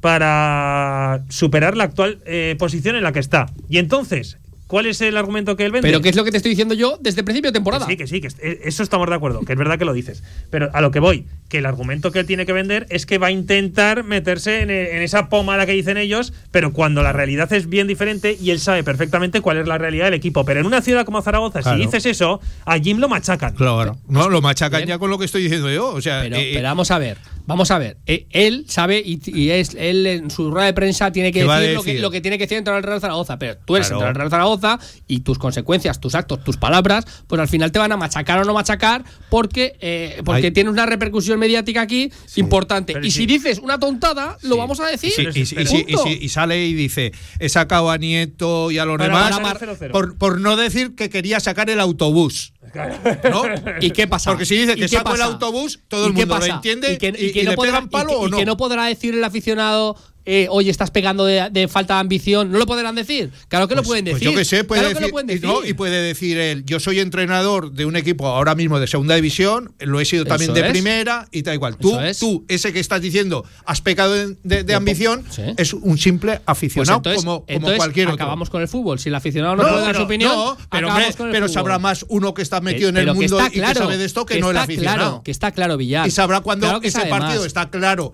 para superar la actual eh, posición en la que está. Y entonces, ¿cuál es el argumento que él vende? Pero ¿qué es lo que te estoy diciendo yo desde el principio de temporada? Que sí, que sí, que eh, eso estamos de acuerdo, que es verdad que lo dices. Pero a lo que voy, que el argumento que él tiene que vender es que va a intentar meterse en, en esa pomada que dicen ellos, pero cuando la realidad es bien diferente y él sabe perfectamente cuál es la realidad del equipo. Pero en una ciudad como Zaragoza, Claro. si dices eso, a Jim lo machacan. Claro. No, lo machacan Bien. ya con lo que estoy diciendo yo. O sea, Pero, eh, pero vamos a ver, vamos a ver. Eh, él sabe y, y es él en su rueda de prensa tiene que ¿Qué va a decir, Lo, que, lo que tiene que decir dentro del Real Zaragoza. Pero tú eres Claro. dentro del Real Zaragoza y tus consecuencias, tus actos, tus palabras, pues al final te van a machacar o no machacar porque, eh, porque Hay- tiene una repercusión mediática aquí importante. Pero Y sí. si dices una tontada, lo vamos a decir. y sale y dice, he sacado a Nieto y a los demás ganar 0-0. por, por no decir que quería sacar el autobús. ¿No? ¿Y qué pasa? Porque si dice ¿Y que qué saco el pasa? autobús, todo ¿Y el mundo lo pasa? entiende y, que, y, y que y no le podrá, pegan palo y que- o y no. que no podrá decir el aficionado, eh, oye, estás pegando de, de falta de ambición. No lo podrán decir. Claro que lo Pues- pueden pues decir. yo que sé, puede claro que decir, lo pueden y decir. no, y puede decir él, yo soy entrenador de un equipo ahora mismo de segunda división, lo he sido también Eso de es. primera y tal igual. Tú, es. tú, ese que estás diciendo, has pecado de, de- de ambición, sí. es un simple Pues aficionado entonces, como, como entonces cualquier otro. acabamos con el fútbol. Si el aficionado no, puede dar su opinión, no, pero, acabamos hombre, con el pero fútbol. sabrá más uno que está metido en Que- el que mundo y que sabe de esto que, no el aficionado. Claro, que está claro, Villar. y sabrá cuando que ese partido está claro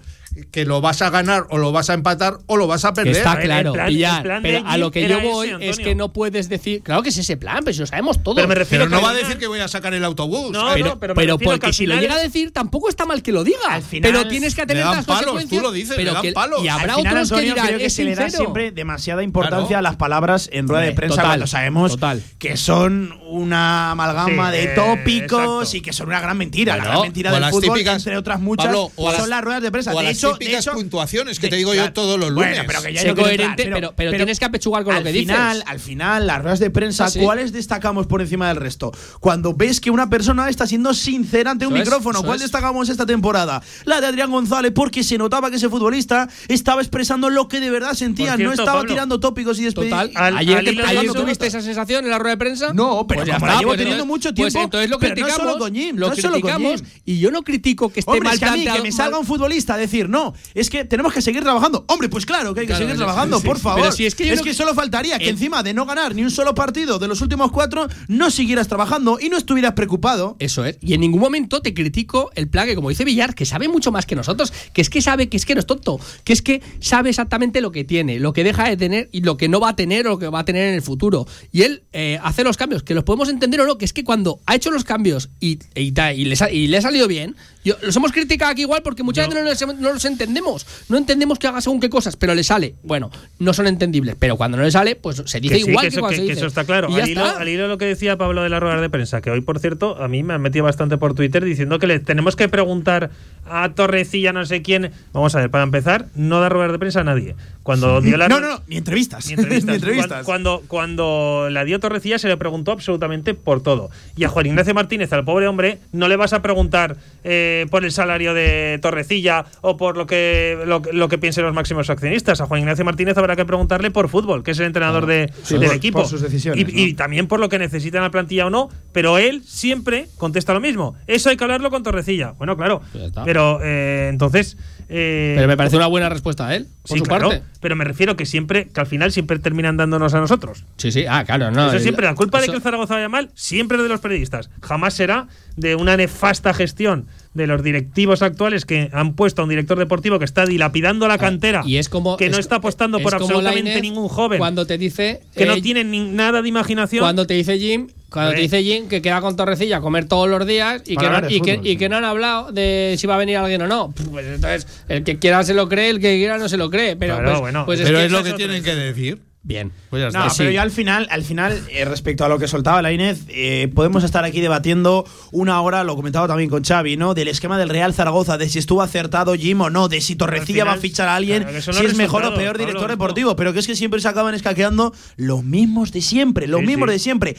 que lo vas a ganar o lo vas a empatar o lo vas a Que perder. está claro, plan- de pero a lo que yo voy ese, es que no puedes decir. Claro que es ese plan, pero si lo sabemos todos. Pero me refiero Pero no va a decir que voy a sacar el autobús. No, pero, pero porque si lo llega a decir, tampoco está mal que lo diga. Al final pero tienes que tener dan las palos, consecuencias. tú lo dices, pero que- palos. Y habrá final, otros Antonio, que dirán, creo que es se le da siempre demasiada importancia Claro. a las palabras en rueda de Hombre, prensa total, cuando sabemos total. que son una amalgama Sí, de eh, tópicos exacto. y que son una gran mentira. la gran mentira del las fútbol, entre otras muchas, son las- ruedas de prensa. o a las hecho, de típicas hecho- puntuaciones que de- te digo yo todos los Bueno, lunes. pero que ya Sé no quiero coherente, entrar, pero- pero tienes que apechugar con lo al que dices. final, Al final, las ruedas de prensa, Ah, sí. ¿cuáles destacamos por encima del resto? Cuando ves que una persona está siendo sincera ante un Eso es, micrófono, eso ¿cuál es. destacamos esta temporada? La de Adrián González, porque se notaba que ese futbolista estaba expresando lo que de verdad sentía, cierto, no estaba Pablo, tirando tópicos y despedidos. Total, Al- ayer, al ayer eso- tuviste esa sensación en la rueda de prensa. No, pero Pues como está, la llevo pues teniendo entonces- mucho pues tiempo, entonces lo pero no criticamos. solo con Jim, lo no con criticamos. Y yo no critico que esté mal es que me salga un futbolista a decir, no, es que tenemos que seguir trabajando. Hombre, pues claro que hay que Claro, seguir trabajando, sí, por favor. Pero si es que yo no- solo faltaría que Eh, encima de no ganar ni un solo partido de los últimos cuatro, no siguieras trabajando y no estuvieras preocupado. Eso es. Y en ningún momento te critico el plan que, como dice Villar, que sabe mucho más que nosotros, que es que sabe que es que no es tonto, que es que sabe exactamente lo que tiene, lo que deja de tener y lo que no va a tener o lo que va a tener en el futuro. Y él eh, hace los cambios, que los podemos entender o no, que es que cuando ha hecho los cambios y, y le ha salido bien, yo, los hemos criticado aquí igual porque muchas veces no los, no los entendemos. No entendemos que haga según qué cosas, pero le sale. Bueno, no son entendibles, pero cuando no le sale, pues se dice Que sí, igual que que, eso, cuando que- se que eso está claro. Al hilo, está. al hilo de lo que decía Pablo de las ruedas de prensa, que hoy, por cierto, a mí me han metido bastante por Twitter diciendo que le tenemos que preguntar a Torrecilla, no sé quién. Vamos a ver, para empezar, no da ruedas de prensa a nadie. Cuando dio la No, no, no, ni entrevistas. Ni entrevistas. Ni entrevistas. Cuando, cuando la dio Torrecilla se le preguntó absolutamente por todo. Y a Juan Ignacio Martínez, al pobre hombre, no le vas a preguntar eh, por el salario de Torrecilla o por lo que, lo, lo que piensen los máximos accionistas. A Juan Ignacio Martínez habrá que preguntarle por fútbol, que es el entrenador de, Sí, del por- equipo. por sus decisiones, Y, ¿no? y también por lo que necesita la plantilla o no. Pero él siempre contesta lo mismo. Eso hay que hablarlo con Torrecilla. Bueno, claro. Pues. Pero eh, entonces. eh, Pero me parece una buena respuesta a él, por Sí, su claro, parte. pero me refiero que siempre, que al final siempre terminan dándonos a nosotros. Sí, sí, ah, claro, no. eso el- siempre, la culpa de que el Zaragoza vaya mal, siempre es de los periodistas. Jamás será de una nefasta gestión de los directivos actuales que han puesto a un director deportivo que está dilapidando la cantera, Y es como. que no es- está apostando es por absolutamente ningún joven, Cuando te dice. que no eh, tiene ni nada de imaginación. Cuando te dice Jim. Cuando te Hombre. dice Jim que queda con Torrecilla a comer todos los días y, que no, y, que, y que no han hablado de si va a venir alguien o no. Pues entonces, el que quiera se lo cree, el que quiera no se lo cree. Pero, Claro, pues, bueno, pues Pero es es, que lo que tienen que decir. Bien. Pues ya No, está. pero ya al final, al final eh, respecto a lo que soltaba la Inés, eh, podemos estar aquí debatiendo una hora, lo comentaba también con Xavi, ¿no? Del esquema del Real Zaragoza, de si estuvo acertado Jim o no, de si Torrecilla va a fichar a alguien, claro, si es mejor o peor director deportivo, pero que es que siempre se acaban escaqueando los mismos de siempre, los Sí, mismos sí. de siempre.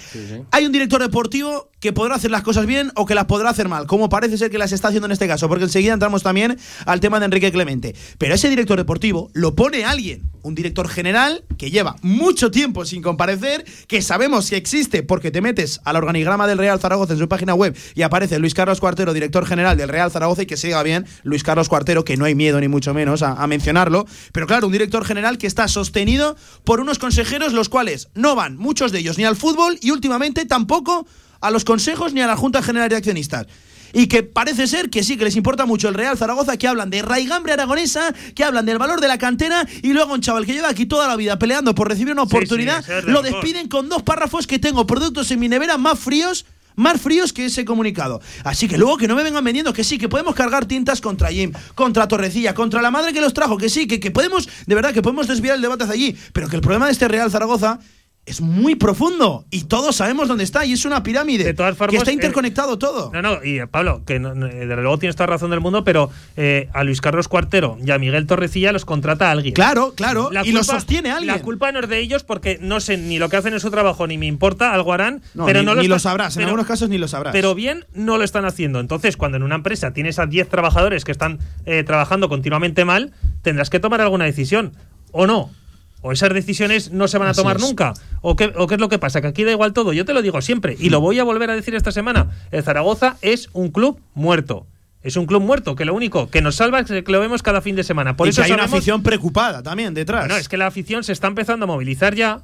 Hay un director deportivo que podrá hacer las cosas bien o que las podrá hacer mal, como parece ser que las está haciendo en este caso, porque enseguida entramos también al tema de Enrique Clemente. Pero ese director deportivo lo pone alguien, un director general que lleva mucho tiempo sin comparecer, que sabemos que existe porque te metes al organigrama del Real Zaragoza en su página web y aparece Luis Carlos Cuartero, director general del Real Zaragoza, y que siga bien Luis Carlos Cuartero, que no hay miedo ni mucho menos a, a mencionarlo. Pero claro, un director general que está sostenido por unos consejeros los cuales no van, muchos de ellos, ni al fútbol y últimamente tampoco a los consejos ni a la Junta General de Accionistas. Y que parece ser que sí, que les importa mucho el Real Zaragoza, que hablan de raigambre aragonesa, que hablan del valor de la cantera y luego un chaval que lleva aquí toda la vida peleando por recibir una Sí, sí, oportunidad, lo despiden con dos párrafos que tengo productos en mi nevera más fríos. Más fríos que ese comunicado. Así que luego que no me vengan vendiendo que sí, que podemos cargar tintas contra Jim, contra Torrecilla, contra la madre que los trajo, que sí, que, que podemos, de verdad, que podemos desviar el debate hacia allí. Pero que el problema de este Real Zaragoza es muy profundo y todos sabemos dónde está y es una pirámide De todas formas, que está eh, interconectado todo. No, no, y eh, Pablo, que no- eh, desde luego tienes toda razón del mundo, pero eh, a Luis Carlos Cuartero y a Miguel Torrecilla los contrata alguien. Claro, claro, La y lo culpa- sostiene alguien. La culpa no es de ellos porque no sé ni lo que hacen en su trabajo ni me importa, algo harán, No, pero ni, no lo, ni lo sabrás, en pero- algunos casos ni lo sabrás. Pero bien no lo están haciendo. Entonces, cuando en una empresa tienes a 10 trabajadores que están eh, trabajando continuamente mal, tendrás que tomar alguna decisión. ¿O no? ¿O esas decisiones no se van a Así tomar es. nunca? ¿O qué, ¿O qué es lo que pasa? Que aquí da igual todo. Yo te lo digo siempre y lo voy a volver a decir esta semana. El Zaragoza es un club muerto. Es un club muerto, que lo único que nos salva es que lo vemos cada fin de semana. Por y eso que hay una afición preocupada también detrás. Bueno, es que la afición se está empezando a movilizar ya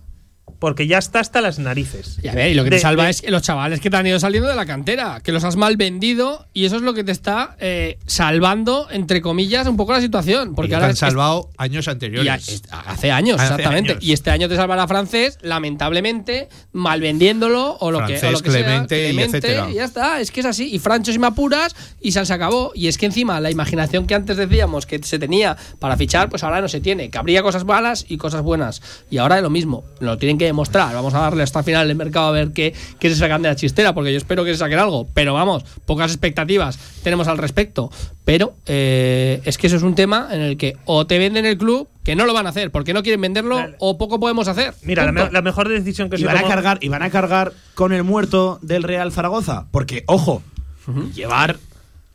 porque ya está hasta las narices. Y a ver, y lo que De- te salva de- es los chavales que te han ido saliendo de la cantera, que los has mal vendido y eso es lo que te está eh, salvando, entre comillas, un poco la situación. Porque y ahora te han es- salvado años y a- anteriores. es- hace años, Hace exactamente. años. Y este año te salvará francés, lamentablemente, mal vendiéndolo o lo que, o Francés, lo que sea, Clemente y etcétera. y ya está. Es que es así. Y Francho si me apuras y se acabó. Y es que encima la imaginación que antes decíamos que se tenía para fichar, pues ahora no se tiene. Que habría cosas malas y cosas buenas. Y ahora es lo mismo. Lo tienen que demostrar. Vamos a darle hasta el final del mercado a ver qué, qué se sacan de la chistera, porque yo espero que se saquen algo. Pero vamos, pocas expectativas tenemos al respecto. Pero eh, es que eso es un tema en el que o te venden el club, que no lo van a hacer porque no quieren venderlo, Vale. o poco podemos hacer. Mira, la, Punto. me- la mejor decisión que y se van a cargar y van a cargar con el muerto del Real Zaragoza, porque ojo, llevar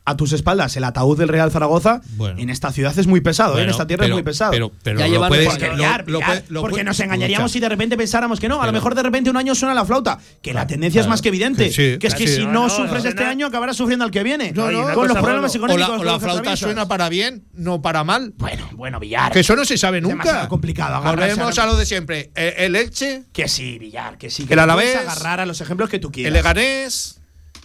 a tus espaldas el ataúd del Real Zaragoza Bueno. en esta ciudad es muy pesado, ¿eh? en Bueno, esta tierra pero- es muy pesado. Pero, pero Ya lo puedes- porque, lo- Villar, lo porque nos engañaríamos escucha. si de repente pensáramos que no. A lo mejor de repente un año suena la flauta. Que la tendencia es más que evidente. Que sí, que es que sí. si No, no, no, sufres no, este no. año, acabarás sufriendo al que viene. No, no. con los problemas Pablo. o económicos. la, o la flauta atraviesas. suena para bien, no para mal. Bueno, bueno, Villar. Que eso no se sabe nunca. complicado Volvemos a- lo de siempre. El, el Elche, Que sí, Villar, que sí. El Que te Alavés, agarrar a los ejemplos que tú quieras. el Leganés,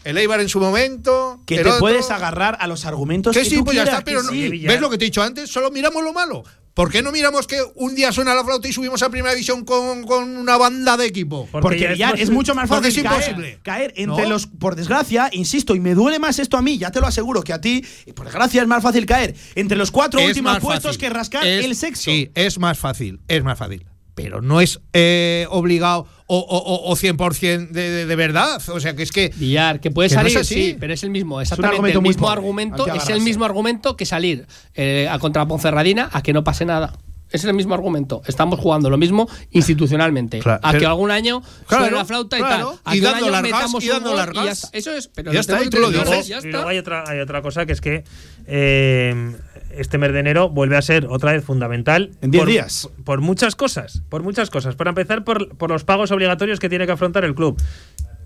el Eibar en su momento. que te otro. puedes agarrar a los argumentos Que que, sí, tú pues ya está, pero no- sí. ¿ves lo que te he dicho antes? Solo miramos lo malo. ¿Por qué no miramos que un día suena la flauta y subimos a primera división con, con una banda de equipo? Porque, ya más- es mucho más fácil es caer, imposible. caer entre ¿No? los. Por desgracia, insisto, y me duele más esto a mí, ya te lo aseguro, que a ti, por desgracia, es más fácil caer entre los cuatro Es últimos puestos fácil. que rascar Es- el sexto. Sí, es más fácil, es más fácil. Pero no es eh, obligado o, o, o- o 100% de, de, de verdad. O sea, que es que. Villar, que puede Que no salir, es sí, pero es el mismo, exactamente argumento el mismo pobre, argumento, es el mismo argumento que salir eh, a contra la Ponferradina a que no pase nada. Es el mismo argumento. Estamos jugando lo mismo institucionalmente. Claro, a que pero- algún año Claro, suene la flauta claro. y tal. A Y que un dando año largas, metamos y un dando gol largas. y ya está. Eso es. Pero Ya está, tenemos y tú lo que dices. decir, ya Y está. luego hay otra, hay otra cosa que es que eh, este mes de enero vuelve a ser otra vez fundamental. En 10 por- días. Por muchas cosas. Por muchas cosas. Para empezar, por, por los pagos obligatorios que tiene que afrontar el club.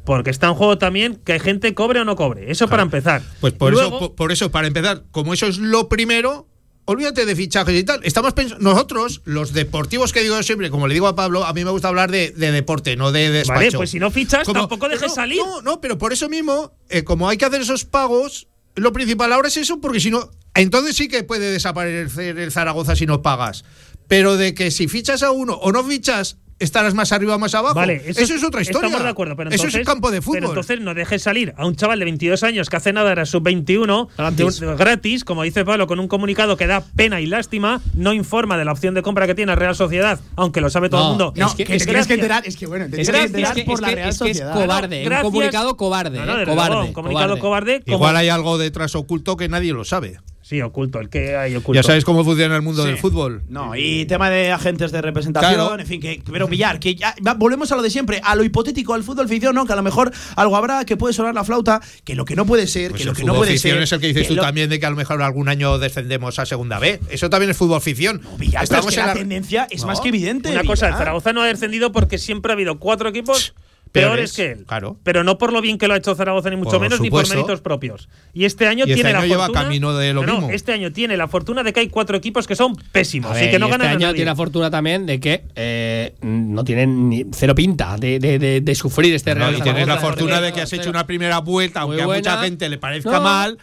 Porque está en juego también que hay gente cobre o no cobre. Eso para empezar. Pues por, eso, por, por eso, para empezar, como eso es lo primero, olvídate de fichajes y tal. Estamos pensando, nosotros, los deportivos que digo yo siempre, como le digo a Pablo, a mí me gusta hablar de, de deporte, no de despacho. Vale, pues si no fichas, Como- tampoco dejes no, salir. No, no, pero por eso mismo, eh, como hay que hacer esos pagos, lo principal ahora es eso, porque si no, entonces sí que puede desaparecer el Zaragoza si no pagas. Pero de que si fichas a uno o no fichas, estarás más arriba o más abajo. Vale, eso, es otra historia. Estamos de acuerdo, pero eso entonces, es campo de fútbol. Pero entonces no dejes salir a un chaval de 22 años que hace nada era sub-21 Gratis. de un- gratis, como dice Pablo, con un comunicado que da pena y lástima, no informa de la opción de compra que tiene la Real Sociedad, aunque lo sabe todo No, el mundo. No, Es que- que, es que- que enterar. Es que bueno, te Es que, que es por es la que- Real es que es Sociedad. cobarde, Gracias. un comunicado cobarde, No, no, desde cobarde, luego, un comunicado cobarde. como- Igual hay algo detrás oculto que nadie lo sabe. Sí, oculto, el que hay oculto. Ya sabes cómo funciona el mundo Sí. del fútbol. No, y tema de agentes de representación, Claro. en fin, que pero Villar, que ya volvemos a lo de siempre, a lo hipotético, al fútbol ficción, ¿no? Que a lo mejor algo habrá que puede sonar la flauta, que lo que no puede ser, Pues que lo que no puede ficción ser. es el que dices que tú lo- también de que a lo mejor algún año descendemos a segunda B. Eso también es fútbol ficción. Villar, pero es que en la tendencia es No. más que evidente. Una cosa, el. Zaragoza no ha descendido porque siempre ha habido cuatro equipos peores, que él. Claro. Pero no por lo bien que lo ha hecho Zaragoza, ni mucho Por menos, ni por supuesto. méritos propios. Y este año Y este tiene año la lleva fortuna. camino de lo No, mismo. este año tiene la fortuna de que hay cuatro equipos que son pésimos A ver, y que no y ganan este a año nadie. tiene la fortuna también de que eh, no tienen ni cero pinta de, de- de- de sufrir este No, Real y tienes la fortuna de que has hecho una primera vuelta, Muy aunque a mucha gente le parezca No. mal.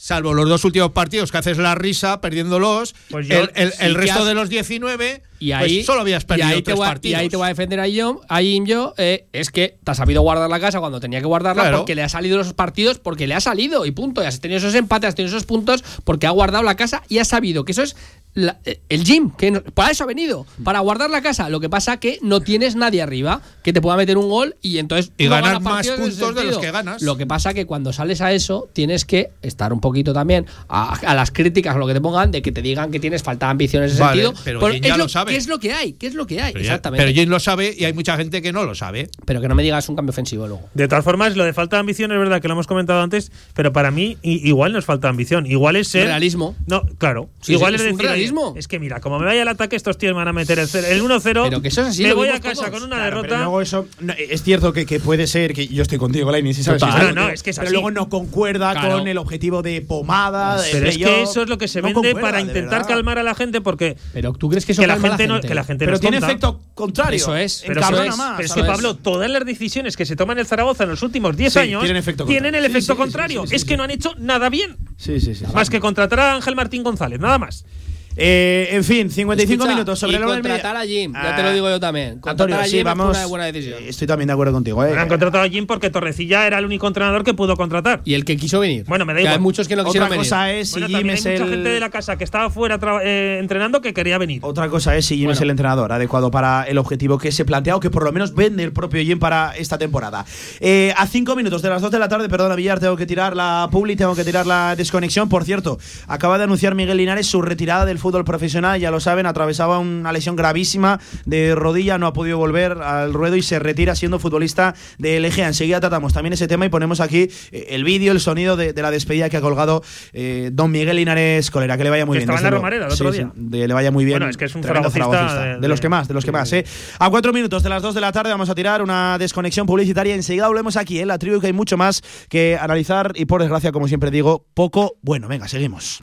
Salvo los dos últimos partidos que haces la risa perdiéndolos, Pues yo el, el- sí el que resto has- de los 19, Y ahí, pues solo habías y perdido ahí te tres voy partidos. Y ahí te voy a defender a Jim, a Jim yo, eh, es que te has sabido guardar la casa cuando tenía que guardarla Claro. porque le ha salido esos partidos, porque le ha salido y punto. Y has tenido esos empates, has tenido esos puntos porque ha guardado la casa y ha sabido que eso es la- eh, el gym, que no- para eso ha venido, para guardar la casa. Lo que pasa que no tienes nadie arriba que te pueda meter un gol y entonces Y no ganar más puntos de los que ganas. Lo que pasa que cuando sales a eso tienes que estar un poquito también a, a las críticas o lo que te pongan de que te digan que tienes falta de ambición en ese Vale, sentido. pero Jim es ya lo sabe. ¿Qué es lo que hay? ¿Qué es lo que hay? Pero, ya- Exactamente. pero Jane lo sabe y hay mucha gente que no lo sabe. Pero que no me digas un cambio ofensivo luego. De todas formas, lo de falta de ambición es verdad que lo hemos comentado antes, pero para mí igual no es falta de ambición. Igual es ser. Realismo. No, claro. Sí, igual sí, es es decir, realismo. es que mira, como me vaya al ataque, estos tíos me van a meter el, cero- el 1-0. Pero que eso es así, Me lo voy a casa todos. con una Claro, derrota. pero luego eso no, es cierto que, que puede ser que yo estoy contigo, Lainez, sí sabes, Total. sí, estoy No, no, es que es pero así. luego no concuerda Claro. con el objetivo de pomada, de Pero es que eso es lo que se No vende para de intentar calmar a la gente porque Pero tú crees que eso que la gente, no, que la gente no Pero es tiene efecto contrario. Eso es, Pero, eso es, más, pero es que. Pablo, todas las decisiones que se toman en Zaragoza en los últimos 10 Sí, años tienen efecto tienen el. Sí, efecto sí, contrario. sí, sí, es sí. que no han hecho nada bien. Sí, sí, sí. Más que contratar a Ángel Martín González, nada más. Eh, en fin, 55 Escucha, minutos sobre y el orden contratar a Jim, ya te lo Ah, digo yo también. Contratar Antonio, a sí, Jim fue vamos. una buena decisión. Estoy también de acuerdo contigo. Eh. Han contratado a Jim porque Torrecilla era el único entrenador que pudo contratar. Y el que quiso venir. Bueno, me da Que igual. Hay muchos que no Otra quisieron venir. cosa es si Bueno, Jim es hay mucha el. gente de la casa que estaba fuera eh, entrenando que quería venir. Otra cosa es si Jim es el entrenador adecuado para el objetivo que se plantea o que por lo menos vende el propio Jim para esta temporada. Eh, a cinco minutos de las 2 de la tarde, perdona Villar, tengo que tirar la publi, tengo que tirar la desconexión. Por cierto, acaba de anunciar Miguel Linares su retirada del fútbol profesional, ya lo saben, atravesaba una lesión gravísima de rodilla, no ha podido volver al ruedo y se retira siendo futbolista del Eje. Enseguida tratamos también ese tema y ponemos aquí eh, el vídeo, el sonido de, de la despedida que ha colgado eh, don Miguel Linares Colera, que le vaya muy Que bien. estaba en la. Romareda el otro Sí, día. sí, de- le vaya muy bien. Bueno, es que es un zaragocista De, de- los que más, de los que más, ¿eh? A cuatro minutos de las dos de la tarde vamos a tirar una desconexión publicitaria. Enseguida volvemos aquí, en la tribu, que hay mucho más que analizar y, por desgracia, como siempre digo, poco bueno. Venga, seguimos.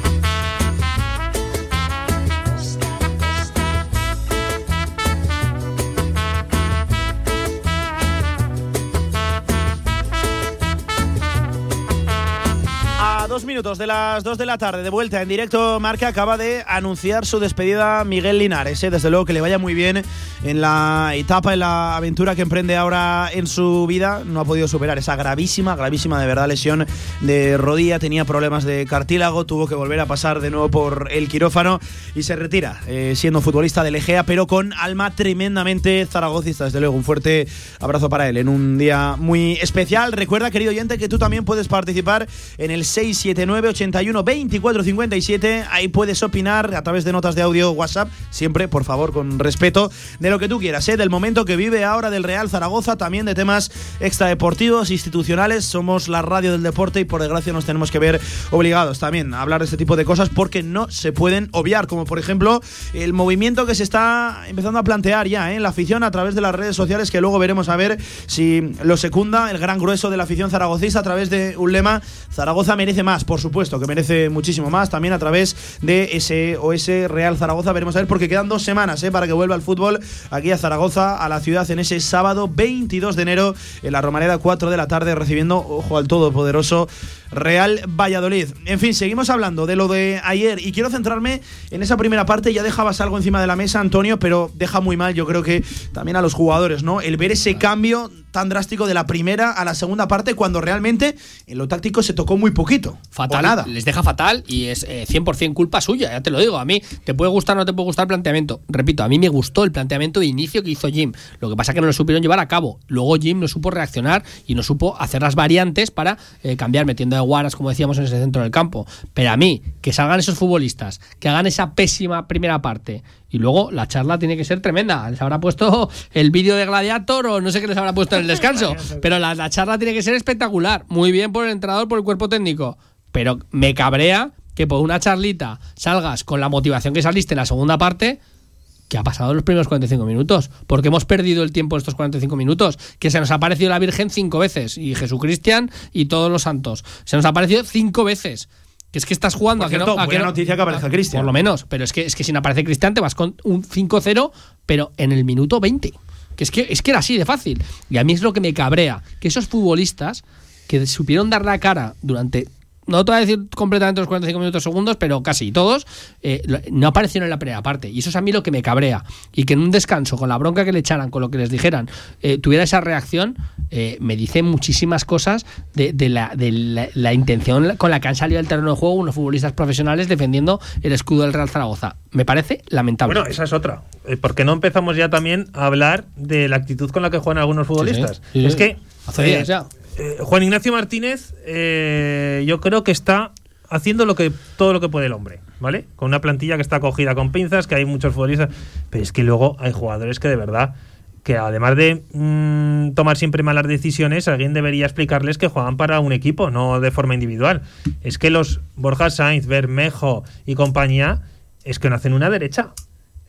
Dos minutos de las dos de la tarde, de vuelta en directo, Marca acaba de anunciar su despedida Miguel Linares. ¿eh? Desde luego que le vaya muy bien en la etapa, en la aventura que emprende ahora en su vida. No ha podido superar esa gravísima, gravísima de verdad lesión de rodilla. Tenía problemas de cartílago, tuvo que volver a pasar de nuevo por el quirófano y se retira eh, siendo futbolista del Egea, pero con alma tremendamente zaragozista. Desde luego, un fuerte abrazo para él en un día muy especial. Recuerda, querido oyente, que tú también puedes participar en el 679 81 24 57. Ahí puedes opinar a través de notas de audio WhatsApp, siempre, por favor, con respeto, de lo que tú quieras, ¿eh? del momento que vive ahora del Real Zaragoza, también de temas extradeportivos, institucionales. Somos la radio del deporte y por desgracia nos tenemos que ver obligados también a hablar de este tipo de cosas porque no se pueden obviar, como por ejemplo el movimiento que se está empezando a plantear ya ¿eh? en la afición a través de las redes sociales, que luego veremos a ver si lo secunda el gran grueso de la afición zaragocista a través de un lema Zaragoza merece más, por supuesto, que merece muchísimo más, también a través de ese OS Real Zaragoza. Veremos a ver, porque quedan dos semanas ¿eh? para que vuelva el fútbol aquí a Zaragoza, a la ciudad, en ese sábado 22 de enero, en la Romareda, 4 de la tarde, recibiendo, ojo al todopoderoso Real Valladolid. En fin, seguimos hablando de lo de ayer y quiero centrarme en esa primera parte. Ya dejabas algo encima de la mesa, Antonio, pero deja muy mal, yo creo que también a los jugadores, ¿no? El ver ese cambio tan drástico de la primera a la segunda parte cuando realmente en lo táctico se tocó muy poquito. Fatal. Nada. Les deja fatal y es eh, 100% culpa suya, ya te lo digo. A mí te puede gustar o no te puede gustar el planteamiento. Repito, a mí me gustó el planteamiento de inicio que hizo Jim. Lo que pasa es que no lo supieron llevar a cabo. Luego Jim no supo reaccionar y no supo hacer las variantes para eh, cambiar metiendo de guaras, como decíamos, en ese centro del campo. Pero a mí, que salgan esos futbolistas, que hagan esa pésima primera parte y luego la charla tiene que ser tremenda. Les habrá puesto el vídeo de Gladiator o no sé qué les habrá puesto en el descanso. Pero la, la charla tiene que ser espectacular. Muy bien por el entrenador, por el cuerpo técnico. Pero me cabrea que por una charlita salgas con la motivación que saliste en la segunda parte. ¿Qué ha pasado en los primeros 45 minutos? Porque hemos perdido el tiempo en estos 45 minutos. Que se nos ha aparecido la Virgen cinco veces. Y Jesucristian y todos los santos. Se nos ha aparecido cinco veces. Que es que estás jugando Por a que cierto, no. A que buena no- noticia que aparezca Cristian. Por lo menos. Pero es que, es que si no aparece Cristian, te vas con un 5-0, pero en el minuto 20. Que es que, es que era así de fácil. Y a mí es lo que me cabrea. Que esos futbolistas que supieron dar la cara durante. No te voy a decir completamente los 45 minutos segundos, pero casi todos, eh, no aparecieron en la primera parte. Y eso es a mí lo que me cabrea. Y que en un descanso, con la bronca que le echaran, con lo que les dijeran, eh, tuviera esa reacción, eh, me dice muchísimas cosas de, de la, de la- la intención con la que han salido al terreno de juego unos futbolistas profesionales defendiendo el escudo del Real Zaragoza. Me parece lamentable. Bueno, esa es otra. ¿Por qué no empezamos ya también a hablar de la actitud con la que juegan algunos futbolistas? sí, sí. Es que Hace días ya. Eh, Juan Ignacio Martínez, eh, yo creo que está haciendo lo que todo lo que puede el hombre, ¿vale? Con una plantilla que está cogida con pinzas, que hay muchos futbolistas, pero es que luego hay jugadores que de verdad que además de mm, tomar siempre malas decisiones, alguien debería explicarles que juegan para un equipo, no de forma individual. Es que los Borja Sainz, Bermejo y compañía, es que no hacen una derecha.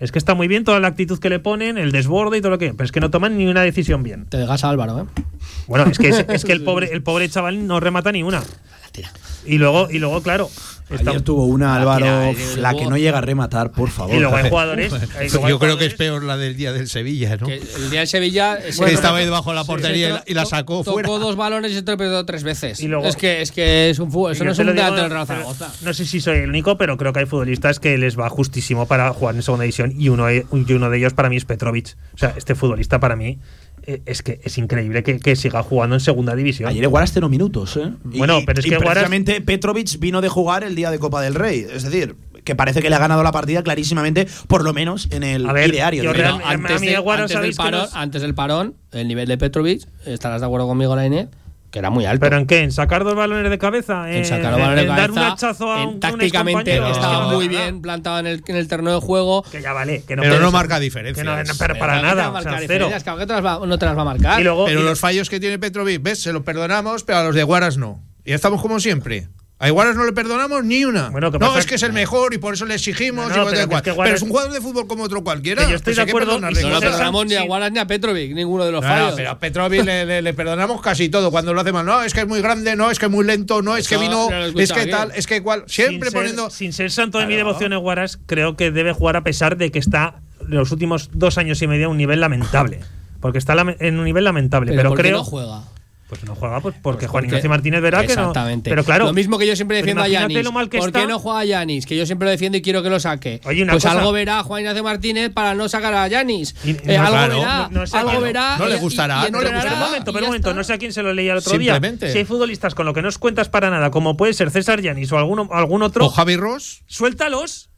Es que está muy bien toda la actitud que le ponen, el desborde y todo lo que. Pero es que no toman ni una decisión bien. Te dejas a Álvaro, ¿eh? Bueno, es que, es, es que el pobre, el pobre chaval no remata ni una. Y luego, y luego, claro. está- Ayer tuvo una, La Álvaro, tira, eh, la que no llega a rematar, por favor. y luego hay jugadores. hay- luego hay Yo creo que es peor la del día del Sevilla, ¿no? Que el día de Sevilla. estaba ahí debajo de la portería y la- y la to- sacó tocó fuera. dos balones y se tropezó tres veces. Y luego- es, que, es que es un fútbol. Eso no yo es te un lo digo, teatro del Real pero Zaragoza. No sé si soy el único, pero creo que hay futbolistas que les va justísimo para jugar en segunda división y uno, y uno de ellos para mí es Petrovic. O sea, este futbolista para mí es que es increíble que, que siga jugando en segunda división. Ayer Guaras cero minutos, ¿eh? Bueno, Y- pero es y que Guaras- precisamente Petrovic vino de jugar el día de Copa del Rey. Es decir, que parece que le ha ganado la partida clarísimamente, por lo menos en el A ver, ideario. yo a antes, mí de- del parón, antes del parón, el nivel de Petrovic, estarás de acuerdo conmigo, Lainez, que era muy alto. ¿Pero en qué? ¿En sacar dos balones de cabeza? en sacar los balones de en dar un cabeza, hachazo a en un, tácticamente un estaba que muy bien plantado en el, en el terreno de juego. Que ya vale. Que no Pero no marca Que diferencias. no, no, pero para ¿qué te va nada. O sea, cero. que te va- no te las va a marcar. Y luego, Pero y- los fallos que tiene Petrovic, ¿ves? Se los perdonamos, pero a los de Guaras no. Y estamos como siempre. A Iguaras no le perdonamos ni una. Bueno, no, pasa es que es el mejor y por eso le exigimos. No, y no, pero es que Pero es un jugador de fútbol como otro cualquiera. Que yo estoy Pues de acuerdo, no César, perdonamos ni a. Guaras ni a Petrovic, ninguno de los fallos. pero a Petrovic le, le- le perdonamos casi todo cuando lo hace mal. No, es que es muy grande, no, es que es muy lento, no, es que vino, es que tal, es que igual. Siempre sin poniendo. Ser, sin ser santo de mi devoción en Guaras, creo que debe jugar a pesar de que está en los últimos dos años y medio a un nivel lamentable. Porque está en un nivel lamentable. pero, Pero, ¿por qué creo. no juega? Pues no juega pues porque Pues Juan porque- Ignacio Martínez verá que no. Exactamente. Pero claro. Lo mismo que yo siempre defiendo a Yanis. lo mal que ¿Por qué está. no juega Yanis? Que yo siempre lo defiendo y quiero que lo saque. Oye, una pues cosa- algo verá Juan Ignacio Martínez para no sacar a Yanis. Y- Eh, no, algo claro, verá, no- no sé, algo no- verá. no le y- gustará, y no le gustará. Pero un momento, y pero un momento, no sé a quién se lo leía el otro día. Simplemente. Si hay futbolistas con lo que no os cuentas para nada, como puede ser César Yanis o alguno, algún otro, O Javi Ross. suéltalos.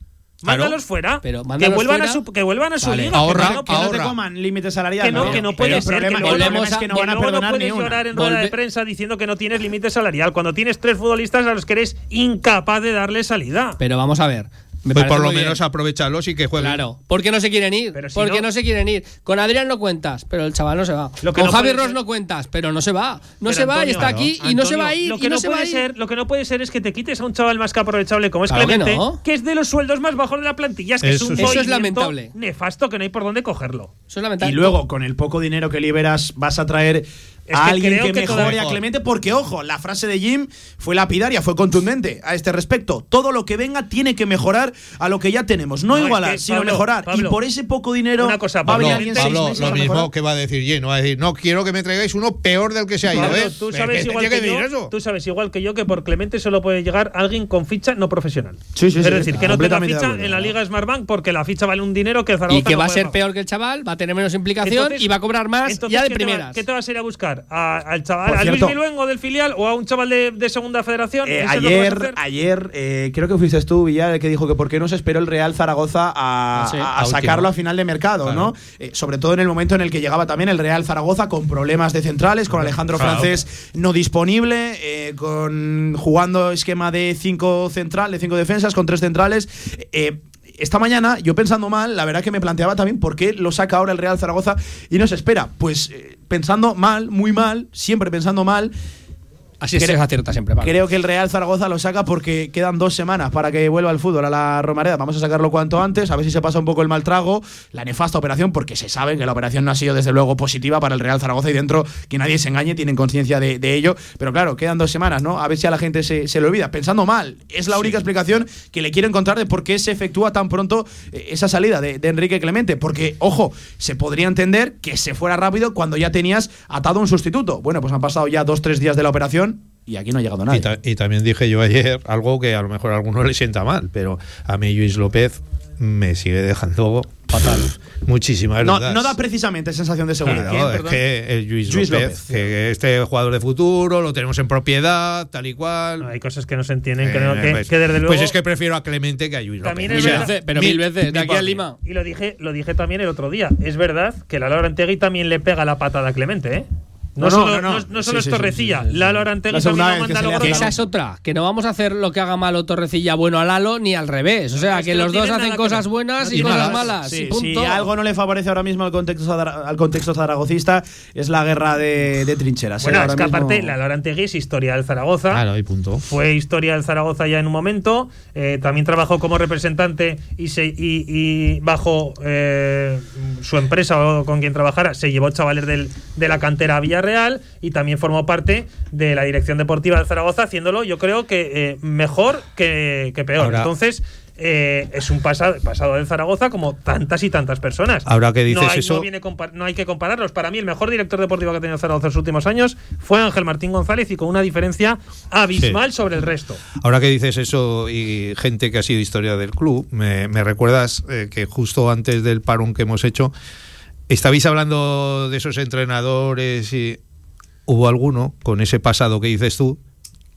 Claro. Mándalos fuera. Pero que vuelvan fuera. a su que vuelvan a su Vale. liga. Ahorra, que no, que Que no- no te ahorra. coman límite salarial. que no, que no puede ser. problema, que el luego- problema es que no van a luego perdonar puedes ni una. llorar en rueda de prensa diciendo que no tienes límite salarial cuando tienes tres futbolistas a los que eres incapaz de darle salida. Pero vamos a ver. Me Pues por lo menos aprovechalos y que jueguen. Claro, porque no se quieren ir. Si porque no- no, se quieren ir. Con Adrián no cuentas, pero el chaval no se va. Lo que Con no Javi Ross ser- no cuentas, pero no se va. No Pero, se va y está aquí y no se va a ir. Lo que, y no, no se va puede ir. ser, lo que no puede ser es que te quites a un chaval más que aprovechable como es Claro que Clemente, no. que es de los sueldos más bajos de la plantilla. Es que Eso es un es- Eso es lamentable. nefasto que no hay por dónde cogerlo. Eso es lamentable. Y luego, con el poco dinero que liberas, vas a traer Es a que alguien creo que, que mejore a Clemente, porque, ojo, la frase de Jim fue lapidaria, fue contundente a este respecto. Todo lo que venga tiene que mejorar a lo que ya tenemos. No, No, es igualar, que, sino Pablo, mejorar. Pablo, y por ese poco dinero una cosa, va a Pablo, venir Pablo, Pablo, lo mismo que va a decir Jim, va a decir, no quiero que me traigáis uno peor del que se ha ido, Pablo, ¿eh? tú ¿Qué sabes, igual que yo, eso? tú sabes igual que yo que por Clemente solo puede llegar alguien con ficha no profesional. Sí, sí, es sí, decir, que no tenga ficha en la Liga Smartbank porque la ficha vale un dinero que el Zaragoza Y que no va a ser peor que el chaval, va a tener menos implicación y va a cobrar más Entonces, ya de ¿qué te va- primeras. ¿Qué te vas a ir a buscar? ¿A- ¿Al chaval, Por a Luis Miluengo del filial o a un chaval de, de segunda federación? Eh, ¿Eso es lo que vas a ayer, ayer eh, creo que fuiste tú, Villar, el que dijo que por qué no se esperó el Real Zaragoza a, Ah, sí. a- a A sacarlo a final de mercado, Claro. ¿no? Eh, sobre todo en el momento en el que llegaba también el Real Zaragoza con problemas de centrales, con Alejandro Claro. Francés no disponible, eh, con jugando esquema de cinco central, de cinco defensas, con tres centrales. Eh, esta mañana, yo pensando mal, la verdad que me planteaba también por qué lo saca ahora el Real Zaragoza y no se espera. Pues eh, pensando mal, muy mal, siempre pensando mal, Así se Creo- acierta siempre, Pablo. Creo que el Real Zaragoza lo saca porque quedan dos semanas para que vuelva el fútbol a la Romareda. Vamos a sacarlo cuanto antes, a ver si se pasa un poco el mal trago, la nefasta operación, porque se sabe que la operación no ha sido desde luego positiva para el Real Zaragoza y dentro que nadie se engañe, tienen conciencia de, de ello. Pero claro, quedan dos semanas, ¿no? A ver si a la gente se, se le olvida. Pensando mal, es la única explicación que le quiero encontrar de por qué se efectúa tan pronto eh, esa salida de, de Enrique Clemente. Porque, ojo, se podría entender que se fuera rápido cuando ya tenías atado un sustituto. Bueno, pues han pasado ya dos, tres días de la operación y aquí no ha llegado nadie. Y, ta- y también dije yo ayer algo que a lo mejor a alguno le sienta mal, pero a mí Luis López me sigue dejando fatal. Muchísimas No, dudas. no da precisamente sensación de seguridad. Claro, es Perdón. que el Luis, Luis López, López. que este jugador de futuro lo tenemos en propiedad, tal y cual. No, hay cosas que no se entienden, que, Eh, no- que- pues, que desde luego. pues es que prefiero a Clemente que a Luis También López. es Mil veces, pero Mi- mil veces, de aquí a. Lima. Y lo dije, lo dije también el otro día. Es verdad que Lalo Arantegui también le pega la patada a Clemente, ¿eh? No, No, no, solo, no, no. no- solo sí, es Torrecilla. sí, sí, sí. Lalo Arantegui La también lo que manda Que a esa es otra, que no vamos a hacer lo que haga malo Torrecilla bueno a Lalo ni al revés. O sea, es que los dos hacen cosas buenas y cosas malas. Sí, y punto. si algo no le favorece ahora mismo al contexto, al contexto zaragocista es la guerra de, de trincheras. ¿eh? Bueno, Ahora es que mismo- aparte, Lalo Arantegui es historia del Zaragoza. Claro, y punto. Fue historia del Zaragoza ya en un momento. eh, también trabajó como representante y, se, y, y bajo eh, su empresa o con quien trabajara se llevó chavales del- de la cantera a Villarreal y también formó parte de la dirección deportiva del Zaragoza, haciéndolo yo creo que eh, mejor que, que peor. Ahora- Entonces. eh, es un pasado, pasado del Zaragoza como tantas y tantas personas. Ahora que dices no hay, eso- no viene no hay que compararlos. Para mí, el mejor director deportivo que ha tenido Zaragoza en los últimos años fue Ángel Martín González y con una diferencia abismal sobre el resto. Ahora que dices eso y gente que ha sido historia del club, me, me recuerdas eh, que justo antes del parón que hemos hecho, estabais hablando de esos entrenadores y hubo alguno con ese pasado que dices tú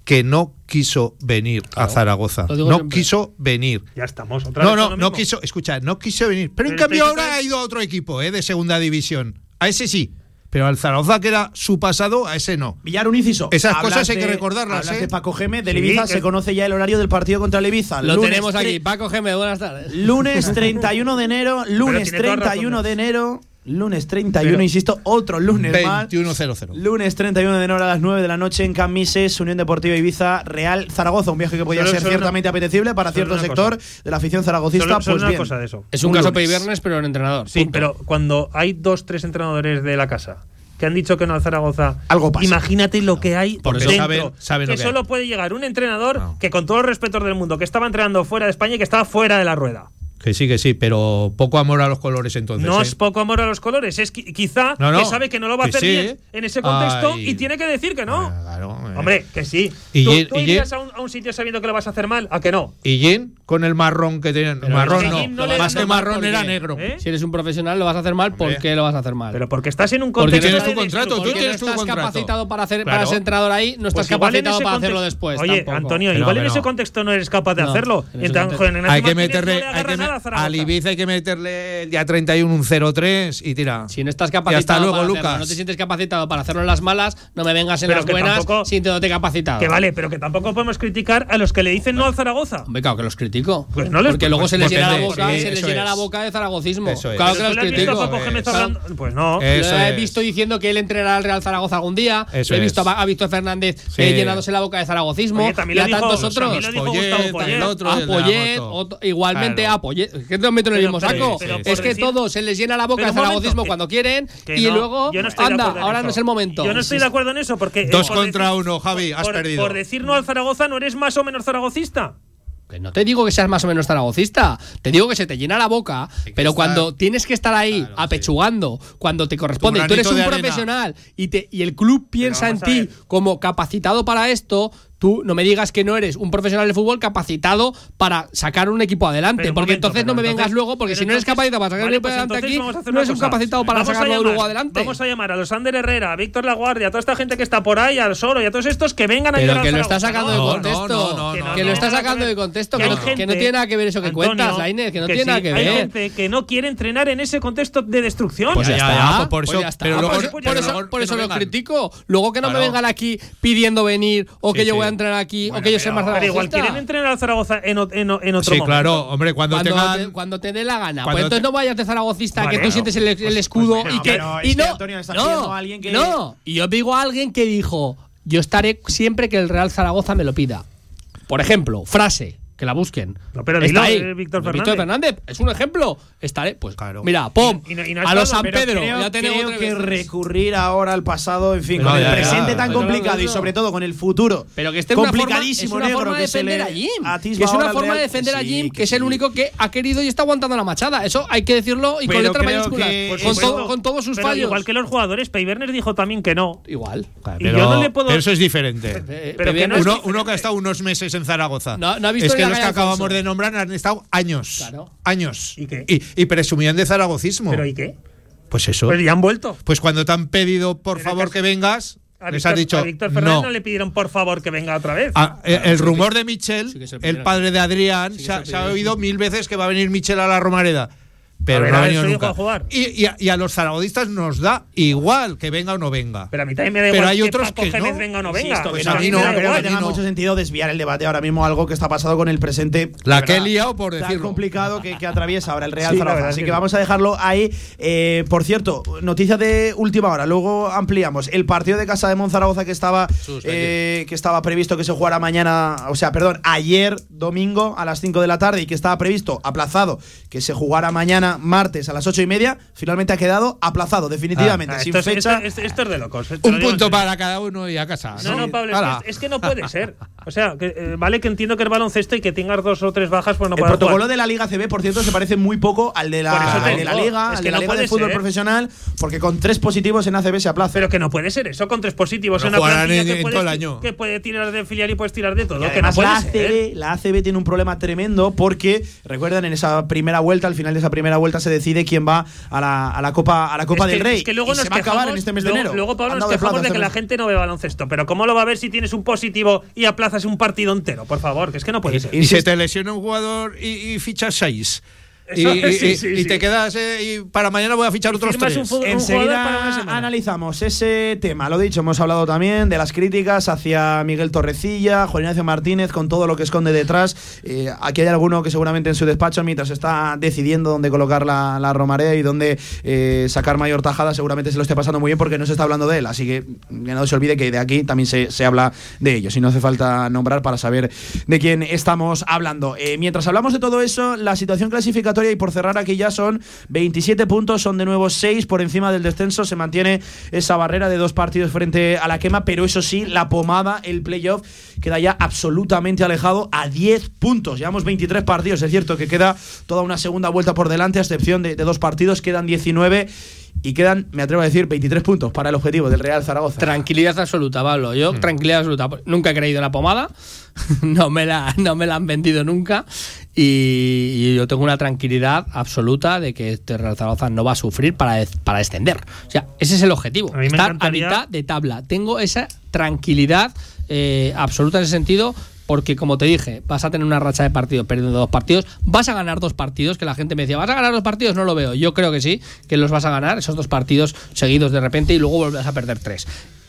que no quiso venir a Zaragoza. No siempre. quiso venir. Ya estamos. Otra No, vez no, no mismo. quiso, escucha, no quiso venir. Pero, en Pero cambio estáis ahora ha ido a otro equipo eh, de segunda división. A ese sí. Pero al Zaragoza, que era su pasado, a ese no. Villar, un inciso. Esas Hablas cosas hay que de- recordarlas, ¿eh? de Paco Geme, del Sí, Ibiza, que- se conoce ya el horario del partido contra el Ibiza. Lo Lunes tenemos aquí. Paco Geme, buenas tardes. Lunes 31 de enero, lunes tiene toda 31 razón. de enero, lunes 31, Pero- insisto, otro lunes más. 21-0-0. Lunes 31 de enero a las 9 de la noche en Camises, Unión Deportiva Ibiza, Real Zaragoza. Un viaje que podía Solo- ser solo ciertamente apetecible para cierto sector de la afición zaragocista. Solo, solo pues una bien. cosa de eso. Es un, Un caso. Viernes, pero en entrenador. Sí, punto. pero cuando hay dos, tres entrenadores de la casa que han dicho que no al Zaragoza, Algo pasa. imagínate lo que hay Porque dentro. saben- saben lo que que solo hay. puede llegar un entrenador No. que con todos los respetos del mundo, que estaba entrenando fuera de España y que estaba fuera de la rueda. Que sí, que sí, pero poco amor a los colores entonces. No ¿eh? es poco amor a los colores, es qui quizá que sabe que no lo va a hacer bien en ese contexto y tiene que decir que no. Ah, claro. Hombre, que sí. ¿Y ¿Tú, tú y? A, un, sitio sabiendo que lo vas a hacer mal? ¿A que no? ¿Y Jen con el marrón que tenían? Marrón no. no más que marrón era negro. ¿Eh? Si eres un profesional lo vas a hacer mal, Hombre. ¿por qué lo vas a hacer mal? Pero porque estás en un contexto. Porque tienes tu contrato, tú tienes tu contrato. estás capacitado para, hacer, para ser entrenador ahí, no estás pues capacitado para hacerlo después. Oye, Antonio, igual en ese contexto no eres capaz de hacerlo. Hay que meterle al, al Ibiza hay que meterle el día 31 un 0-3 y tira. Si no estás capacitado. Y hasta luego, para Lucas. Hacerlo, no te sientes capacitado para hacerlo en las malas, no me vengas en pero las buenas tampoco, sintiéndote capacitado. Que vale, pero que tampoco podemos criticar a los que le dicen no, al Zaragoza. Hombre, claro que los critico. Pues no les Porque luego se les, llena, la boca, sí, se les llena, la boca, de zaragocismo. Eso es. Claro que los critico. Pues no. Eso he visto diciendo que él entrenará al Real Zaragoza algún día. Eso he visto, ha visto a Fernández eh, llenándose la boca de zaragocismo. y a tantos otros. Igualmente, a en el mismo saco. Es que todos se les llena la boca el zaragocismo cuando quieren y luego, no anda, ahora no es el momento. Yo no estoy de acuerdo en eso porque. Eh, dos por contra decir, uno, Javi, has perdido. Por decir no al Zaragoza, no eres más o menos zaragocista. Que no te digo que seas más o menos zaragocista, te digo que se te llena la boca, pero cuando tienes que estar ahí claro, apechugando, cuando te corresponde, tú eres un profesional y, te, y el club piensa en ti como capacitado para esto, tú no me digas que no eres un profesional de fútbol capacitado para sacar un equipo adelante. Porque entonces no me vengas luego, porque si no eres capacitado para sacar un equipo pues adelante aquí, no eres un capacitado para vamos sacarlo adelante. Vamos a llamar a los Ander Herrera, a Víctor Laguardia, a toda esta gente que está por ahí, al Soro y a todos estos que vengan a Pero que lo está sacando de contexto. Que lo está sacando de contexto. Que, no tiene nada que ver eso que cuentas, Lainez, que no tiene nada que ver. Hay gente que no quiere entrenar en ese contexto de destrucción. Pues ya, está. Por eso, lo critico. Luego que no me vengan aquí pidiendo venir o que yo voy a pueda entrar aquí o que yo sea más Pero igual quieren entrenar a Zaragoza en, otro sí, momento. Sí, claro, hombre, cuando, cuando te, cuando te dé la gana. Pues entonces no vayas de zaragocista que tú no, sientes el, pues, pues escudo y que. Pero y no, Antonio, no, no. Y yo digo a alguien que dijo: Yo estaré siempre que el Real Zaragoza me lo pida. Por ejemplo, frase que la busquen. No, pero Está ahí. Eh, Víctor Fernández. Víctor Fernández es un ejemplo. Estaré, pues Claro. mira, pom, a los San Pedro. creo, ya tenemos que recurrir ahora al pasado, en fin, con el presente tan complicado y sobre todo con el futuro. Pero que esté en una forma- complicadísimo es una negro forma de defender a Jim. es una forma de defender a Jim, que, es el único que ha querido y está aguantando la machada. Eso hay que decirlo y con letra mayúscula. Con, todos sus fallos. Igual que los jugadores, Pay Werner dijo también que no. Igual. Pero eso es diferente. Uno, que ha estado unos meses en Zaragoza. No- ha visto los que acabamos de nombrar han estado años. Claro. Años. ¿Y qué? Y, presumían de zaragocismo. ¿Pero y qué? Pues eso. Pues ya han vuelto. Pues cuando te han pedido, por favor, que, vengas, a les Víctor, ha dicho. A Víctor Fernández no. no. le pidieron por favor que venga otra vez. Ah, ah, eh, el rumor de Michel, el padre de Adrián, se, se, ha oído mil veces que va a venir Michel a la Romareda. Pero no ha venido nunca. A jugar. Y, a, los zaragodistas nos da igual que venga o no venga. Pero a mí también me da igual Pero hay que otros que no. venga o no venga. A mí no, no creo que tenga mucho sentido desviar el debate ahora mismo algo que está pasado con el presente. La que he liado por decirlo. Tan complicado que, atraviesa ahora el Real Zaragoza. Así que vamos a dejarlo ahí. Eh, por cierto, noticia de última hora. Luego ampliamos. El partido de Casa de Monzaragoza que estaba, eh, que estaba previsto que se jugara mañana, o sea, perdón, ayer domingo a las 5 de la tarde y que estaba previsto, aplazado, que se jugara mañana martes, a las ocho y media, finalmente ha quedado aplazado, definitivamente, ah, sin esto, fecha. Esto, es de locos. Un punto para cada uno y a casa. No, no, Pablo, es que, es, que no puede ser. O sea, que, eh, vale que entiendo que es baloncesto y que tengas dos o tres bajas, pues El protocolo de la Liga CB, por cierto, se parece muy poco al de la, de la Liga, es al que de la no Liga de Fútbol. Profesional, porque con tres positivos en ACB se aplaza. Pero que no puede ser eso, con tres positivos en ACB. Que, que puede tirar de filial y puedes tirar de todo. Que no puede la, ACB, ser. la ACB tiene un problema tremendo porque, recuerdan, en esa primera vuelta, al final de esa primera vuelta, vuelta se decide quién va a la, a la Copa, a la Copa es del que, Rey. Es que luego y nos se va a acabar en este mes de luego, enero. Luego, Pablo, nos quejamos de, que la gente no ve baloncesto. Pero ¿cómo lo va a ver si tienes un positivo y aplazas un partido entero? Por favor, que es que no puede ser. Y, y si se te lesiona un jugador y, y fichas seis. Y, te quedas eh, y para mañana voy a fichar otros tres. Enseguida analizamos ese tema. Lo dicho, hemos hablado también de las críticas hacia Miguel Torrecilla, Juan Ignacio Martínez, con todo lo que esconde detrás. Eh, aquí hay alguno que seguramente en su despacho, mientras está decidiendo dónde colocar la, la Romarea y dónde eh, sacar mayor tajada, seguramente se lo esté pasando muy bien porque no se está hablando de él. Así que, que no se olvide que de aquí también se, se habla de ellos y no hace falta nombrar para saber de quién estamos hablando. mientras hablamos de todo eso, la situación clasificatoria y por cerrar aquí ya son 27 puntos, son de nuevo 6 por encima del descenso, se mantiene esa barrera de dos partidos frente a la quema, pero eso sí, la pomada, el playoff, queda ya absolutamente alejado a 10 puntos. Llevamos 23 partidos, es cierto que queda toda una segunda vuelta por delante, a excepción de, de dos partidos, quedan 19 y quedan, me atrevo a decir, 23 puntos para el objetivo del Real Zaragoza. Tranquilidad absoluta, Pablo. Yo, tranquilidad absoluta. Nunca he creído en la pomada. no, me la, no me la han vendido nunca. Y, y yo tengo una tranquilidad absoluta de que este Real Zaragoza no va a sufrir para, para descender. O sea, ese es el objetivo. A Estar a mitad de tabla. Tengo esa tranquilidad eh, absoluta en ese sentido. Porque, como te dije, vas a tener una racha de partidos perdiendo dos partidos. Vas a ganar dos partidos, que la gente me decía, ¿vas a ganar dos partidos? No lo veo. Yo creo que sí, que los vas a ganar, esos dos partidos seguidos de repente, y luego volverás a perder tres.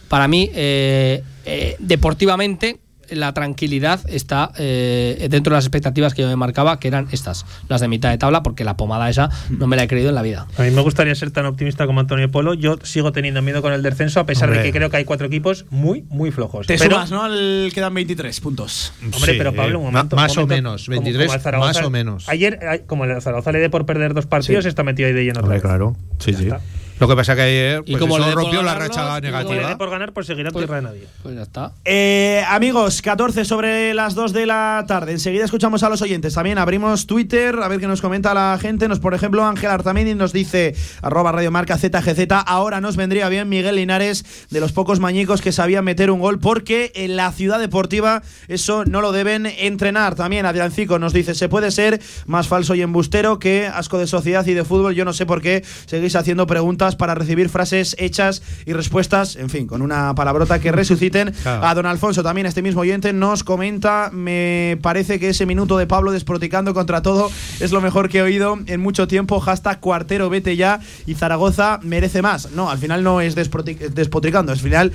Para mí, eh, eh, deportivamente, la tranquilidad está eh, dentro de las expectativas que yo me marcaba, que eran estas, las de mitad de tabla, porque la pomada esa no me la he creído en la vida. A mí me gustaría ser tan optimista como Antonio Polo. Yo sigo teniendo miedo con el descenso, a pesar Hombre. de que creo que hay cuatro equipos muy, muy flojos. Te pero, sumas, ¿no? Al, quedan 23 puntos. Hombre, Sí, pero Pablo, un momento. más un o menos, Como- 23 como al Zaragoza- más o menos. Ayer, ay, como el Zaragoza le dé por perder dos partidos, Sí. está metido ahí de lleno otra Hombre, vez. claro. Sí, Ya sí. está. Lo que pasa que ayer Y pues como eso rompió la racha y negativa. por ganar, pues seguirá Pues- tierra de nadie. Pues ya está. Eh, amigos, 14 sobre las 2 de la tarde. Enseguida escuchamos a los oyentes. También abrimos Twitter, a ver qué nos comenta la gente. Nos, por ejemplo, Ángel Artamendi nos dice, arroba radiomarca ZGZ, ahora nos vendría bien Miguel Linares, de los pocos mañicos que sabían meter un gol, porque en la ciudad deportiva eso no lo deben entrenar. También Adriancico nos dice, se puede ser más falso y embustero que asco de sociedad y de fútbol. Yo no sé por qué seguís haciendo preguntas para recibir frases hechas y respuestas, en fin, con una palabrota que resuciten Claro. a don Alfonso. También este mismo oyente nos comenta, me parece que ese minuto de Pablo desproticando contra todo es lo mejor que he oído en mucho tiempo. Hashtag cuartero, vete ya y Zaragoza merece más. No, al final no es despotricando, al final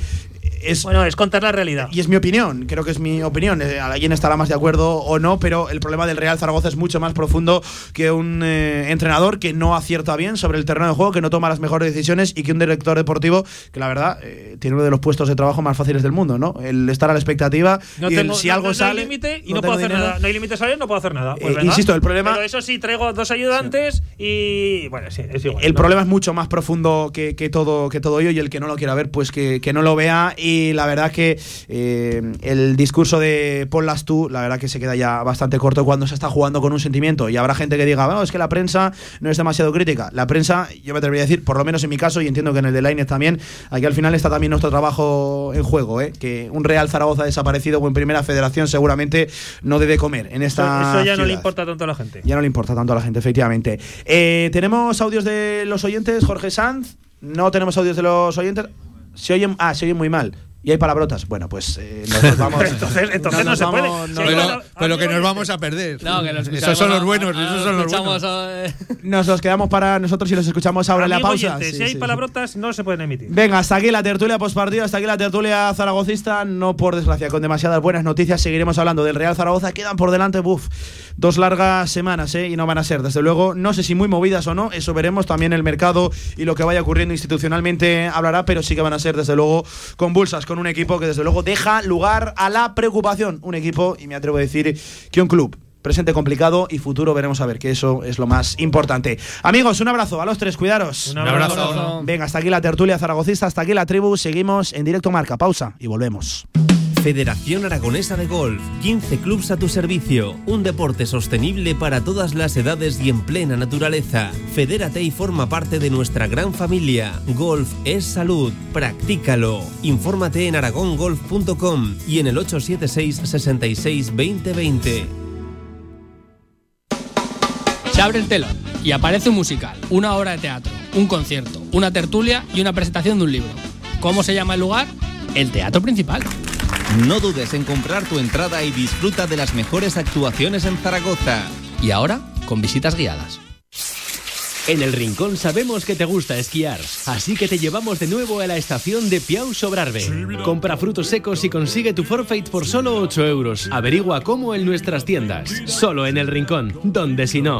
es Bueno, es contar la realidad. y es mi opinión, creo que es mi opinión. Eh, alguien estará más de acuerdo o no, pero el problema del Real Zaragoza es mucho más profundo que un eh, entrenador que no acierta bien sobre el terreno de juego, que no toma las mejores decisiones y que un director deportivo que la verdad eh, tiene uno de los puestos de trabajo más fáciles del mundo, ¿no? El estar a la expectativa No y el tengo, si no- algo no, sale hay límite y no no, puedo hacer dinero. nada. No hay límite salarial, no puedo hacer nada. Pues Eh, insisto, el problema- Pero eso sí, traigo dos ayudantes y. Bueno, sí, es igual. El ¿no? problema es mucho más profundo que, que todo que todo ello y el que no lo quiera ver, pues que, que no lo vea. Y la verdad que eh, el discurso de ponlas tú, la verdad que se queda ya bastante corto cuando se está jugando con un sentimiento. Y habrá gente que diga, bueno, es que la prensa no es demasiado crítica. La prensa, yo me atrevería a decir, por lo menos en mi caso, y entiendo que en el de Lainez también, aquí al final está también nuestro trabajo en juego, ¿eh? que un Real Zaragoza desaparecido o en primera federación seguramente no debe comer en Eso, esta. eso ya no le ciudad. importa tanto a la gente. Ya no le importa tanto a la gente, efectivamente. Eh, ¿Tenemos audios de los oyentes, Jorge Sanz? No tenemos audios de los oyentes. Se oyen, ah, se oyen muy mal. Y hay palabrotas. Bueno, pues eh, nos vamos. Entonces- entonces no se puede. vamos- Sí, Pero, que nos vamos a perder. No, que los esos son los buenos, esos son los buenos. Nos los quedamos para nosotros y los escuchamos ahora en la pausa. oyente, Sí, si hay sí. palabrotas, no se pueden emitir. Venga, hasta aquí la tertulia postpartido, hasta aquí la tertulia zaragocista, no por desgracia, con demasiadas buenas noticias seguiremos hablando del Real Zaragoza, quedan por delante, buf, dos largas semanas, ¿eh? y no van a ser, desde luego, no sé si muy movidas o no, eso veremos, también el mercado y lo que vaya ocurriendo institucionalmente hablará, pero sí que van a ser, desde luego, convulsas, con un equipo que desde luego deja lugar a la preocupación, un equipo, y me atrevo a decir que un club presente complicado y futuro veremos a ver, que eso es lo más importante. Amigos, un abrazo a los tres, cuidaros. Un abrazo. abrazo. Venga, hasta aquí la tertulia zaragocista, hasta aquí la tribu, seguimos en directo marca, pausa y volvemos. Federación Aragonesa de Golf, 15 clubs a tu servicio, un deporte sostenible para todas las edades y en plena naturaleza. Fedérate y forma parte de nuestra gran familia. Golf es salud, practícalo. Infórmate en aragongolf.com y en el 876 66 2020. Se abre el telón y aparece un musical, una obra de teatro, un concierto, una tertulia y una presentación de un libro. ¿Cómo se llama el lugar? El teatro principal. No dudes en comprar tu entrada y disfruta de las mejores actuaciones en Zaragoza. Y ahora, con visitas guiadas. En el Rincón sabemos que te gusta esquiar, así que te llevamos de nuevo a la estación de Piau Sobrarbe. Compra frutos secos y consigue tu forfait por solo 8 euros. Averigua cómo en nuestras tiendas. Solo en el Rincón, donde si no.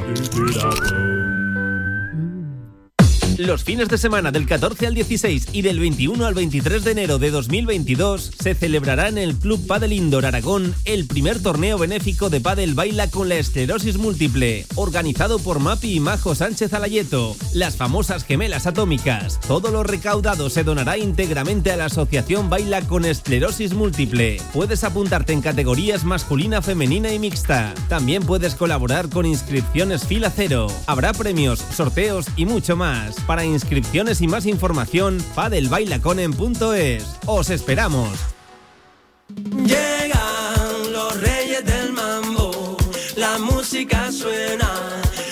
Los fines de semana del 14 al 16 y del 21 al 23 de enero de 2022 se celebrará en el Club Padel Indoor Aragón el primer torneo benéfico de pádel baila con la esclerosis múltiple, organizado por Mapi y Majo Sánchez Alayeto, las famosas gemelas atómicas. Todo lo recaudado se donará íntegramente a la Asociación Baila con Esclerosis Múltiple. Puedes apuntarte en categorías masculina, femenina y mixta. También puedes colaborar con inscripciones fila cero. Habrá premios, sorteos y mucho más. Para inscripciones y más información, padelbailaconen.es. ¡Os esperamos! Llegan los reyes del mambo, la música suena,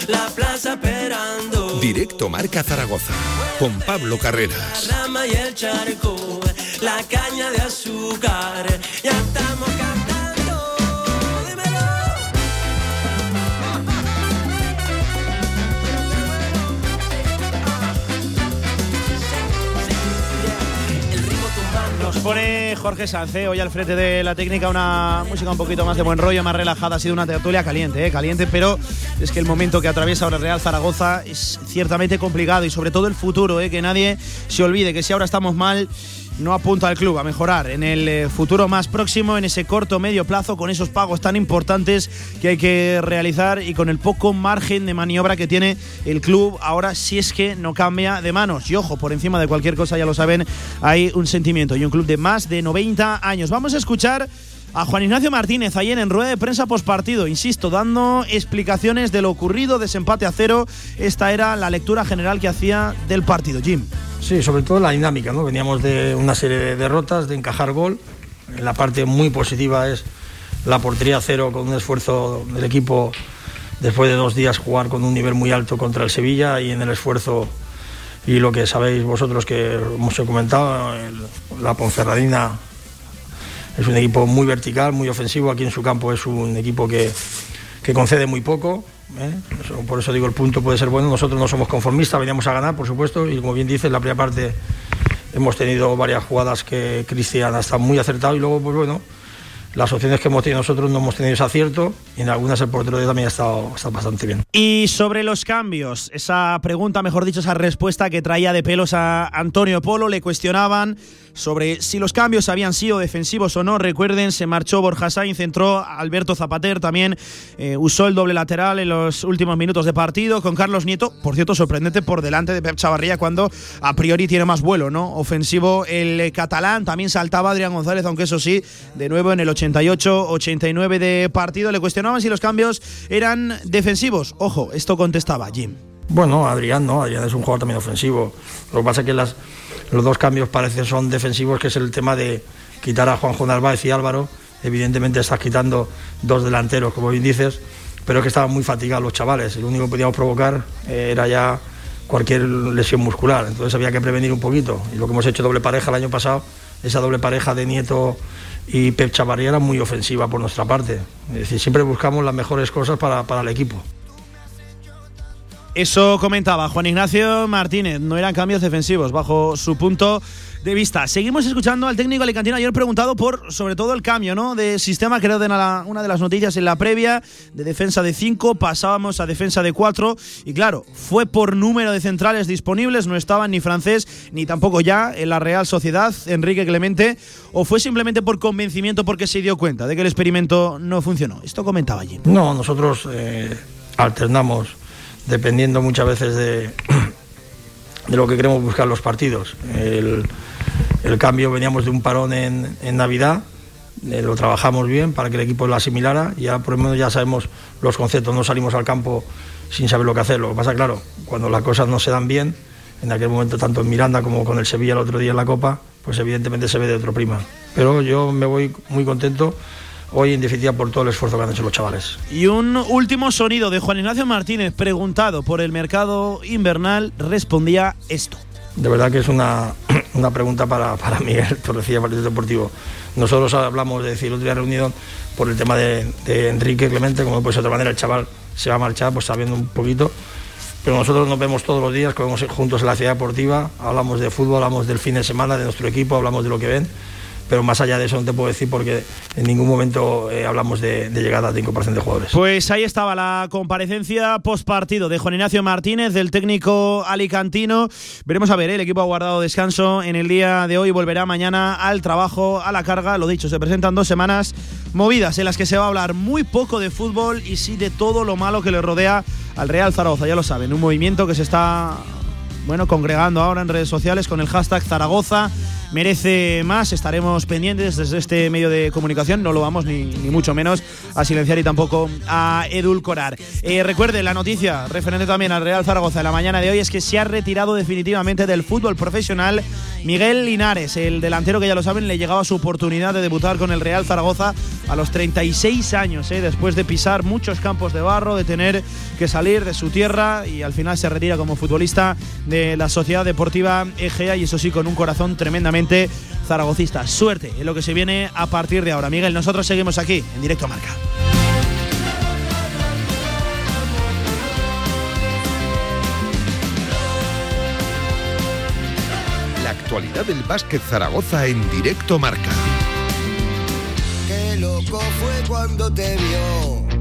la plaza esperando. Directo Marca Zaragoza con Pablo Carreras. La rama y el charco, la caña de azúcar, pone Jorge Sanz, ¿eh? hoy al frente de la técnica, una música un poquito más de buen rollo, más relajada. Ha sido una tertulia caliente, ¿eh? caliente, pero es que el momento que atraviesa ahora el Real Zaragoza es ciertamente complicado y sobre todo el futuro, ¿eh? que nadie se olvide que si ahora estamos mal, no apunta al club a mejorar en el eh, futuro más próximo, en ese corto medio plazo, con esos pagos tan importantes que hay que realizar y con el poco margen de maniobra que tiene el club ahora si es que no cambia de manos. Y ojo, por encima de cualquier cosa, ya lo saben, hay un sentimiento y un club de más de 90 años. Vamos a escuchar a Juan Ignacio Martínez ayer en rueda de prensa postpartido, insisto, dando explicaciones de lo ocurrido, desempate a cero. Esta era la lectura general que hacía del partido. Jim. Sí, sobre todo la dinámica, ¿no? Veníamos de una serie de derrotas, de encajar gol. La parte muy positiva es la portería cero con un esfuerzo del equipo después de dos días jugar con un nivel muy alto contra el Sevilla y en el esfuerzo y lo que sabéis vosotros que hemos comentado, la Ponferradina es un equipo muy vertical, muy ofensivo. Aquí en su campo es un equipo que, que concede muy poco. ¿eh? Por eso digo, el punto puede ser bueno. Nosotros no somos conformistas, veníamos a ganar, por supuesto. Y como bien dices, en la primera parte hemos tenido varias jugadas que Cristian ha estado muy acertado. Y luego, pues bueno, las opciones que hemos tenido nosotros no hemos tenido ese acierto. Y en algunas el portero también ha estado, estado bastante bien. Y sobre los cambios, esa pregunta, mejor dicho, esa respuesta que traía de pelos a Antonio Polo, le cuestionaban sobre si los cambios habían sido defensivos o no. Recuerden, se marchó Borja Sainz, entró Alberto Zapater, también eh, usó el doble lateral en los últimos minutos de partido con Carlos Nieto, por cierto, sorprendente por delante de Pep Chavarría cuando a priori tiene más vuelo, ¿no? Ofensivo el catalán, también saltaba Adrián González, aunque eso sí, de nuevo en el 88-89 de partido le cuestionaban si los cambios eran defensivos. Ojo, esto contestaba Jim. Bueno, Adrián no, Adrián es un jugador también ofensivo. Lo que pasa es que las, los dos cambios parece son defensivos, que es el tema de quitar a Juanjo Narváez y Álvaro. Evidentemente estás quitando dos delanteros, como bien dices, pero es que estaban muy fatigados los chavales. Lo único que podíamos provocar eh, era ya cualquier lesión muscular. Entonces había que prevenir un poquito. Y lo que hemos hecho doble pareja el año pasado, esa doble pareja de Nieto y Pep Chavarría era muy ofensiva por nuestra parte. Es decir, siempre buscamos las mejores cosas para, para el equipo. Eso comentaba Juan Ignacio Martínez, no eran cambios defensivos bajo su punto de vista. Seguimos escuchando al técnico alicantino ayer preguntado por sobre todo el cambio ¿no? de sistema, creo de la- una de las noticias en la previa, de defensa de 5, pasábamos a defensa de 4 y claro, fue por número de centrales disponibles, no estaban ni francés ni tampoco ya en la Real Sociedad, Enrique Clemente, o fue simplemente por convencimiento porque se dio cuenta de que el experimento no funcionó. Esto comentaba allí. No, nosotros eh, alternamos dependiendo muchas veces de, de lo que queremos buscar los partidos. El, el cambio veníamos de un parón en, en Navidad, eh, lo trabajamos bien para que el equipo lo asimilara y ya por lo menos ya sabemos los conceptos, no salimos al campo sin saber lo que hacer. Lo que pasa, claro, cuando las cosas no se dan bien, en aquel momento tanto en Miranda como con el Sevilla el otro día en la Copa, pues evidentemente se ve de otro prima. Pero yo me voy muy contento hoy en definitiva por todo el esfuerzo que han hecho los chavales. Y un último sonido de Juan Ignacio Martínez, preguntado por el mercado invernal, respondía esto. De verdad que es una, una pregunta para, para Miguel Torrecilla, Partido Deportivo. Nosotros hablamos de decir, otro día reunido por el tema de, de Enrique Clemente, como pues de otra manera el chaval se va a marchar, pues sabiendo un poquito. Pero nosotros nos vemos todos los días, comemos juntos en la ciudad deportiva, hablamos de fútbol, hablamos del fin de semana, de nuestro equipo, hablamos de lo que ven. Pero más allá de eso no te puedo decir porque en ningún momento eh, hablamos de, de llegada de incorporación de jugadores. Pues ahí estaba la comparecencia post partido de Juan Ignacio Martínez, del técnico alicantino. Veremos a ver, ¿eh? el equipo ha guardado descanso en el día de hoy volverá mañana al trabajo, a la carga. Lo dicho, se presentan dos semanas movidas en las que se va a hablar muy poco de fútbol y sí de todo lo malo que le rodea al Real Zaragoza. Ya lo saben, un movimiento que se está bueno, congregando ahora en redes sociales con el hashtag Zaragoza merece más. Estaremos pendientes desde este medio de comunicación. No lo vamos ni, ni mucho menos a silenciar y tampoco a edulcorar. Eh, recuerde la noticia referente también al Real Zaragoza de la mañana de hoy es que se ha retirado definitivamente del fútbol profesional Miguel Linares, el delantero que ya lo saben le llegaba su oportunidad de debutar con el Real Zaragoza a los 36 años, eh, después de pisar muchos campos de barro, de tener que salir de su tierra y al final se retira como futbolista de la Sociedad Deportiva Egea y eso sí con un corazón tremendamente zaragocista. Suerte en lo que se viene a partir de ahora. Miguel, nosotros seguimos aquí en directo a Marca. La actualidad del básquet Zaragoza en directo marca. Qué loco fue cuando te vio.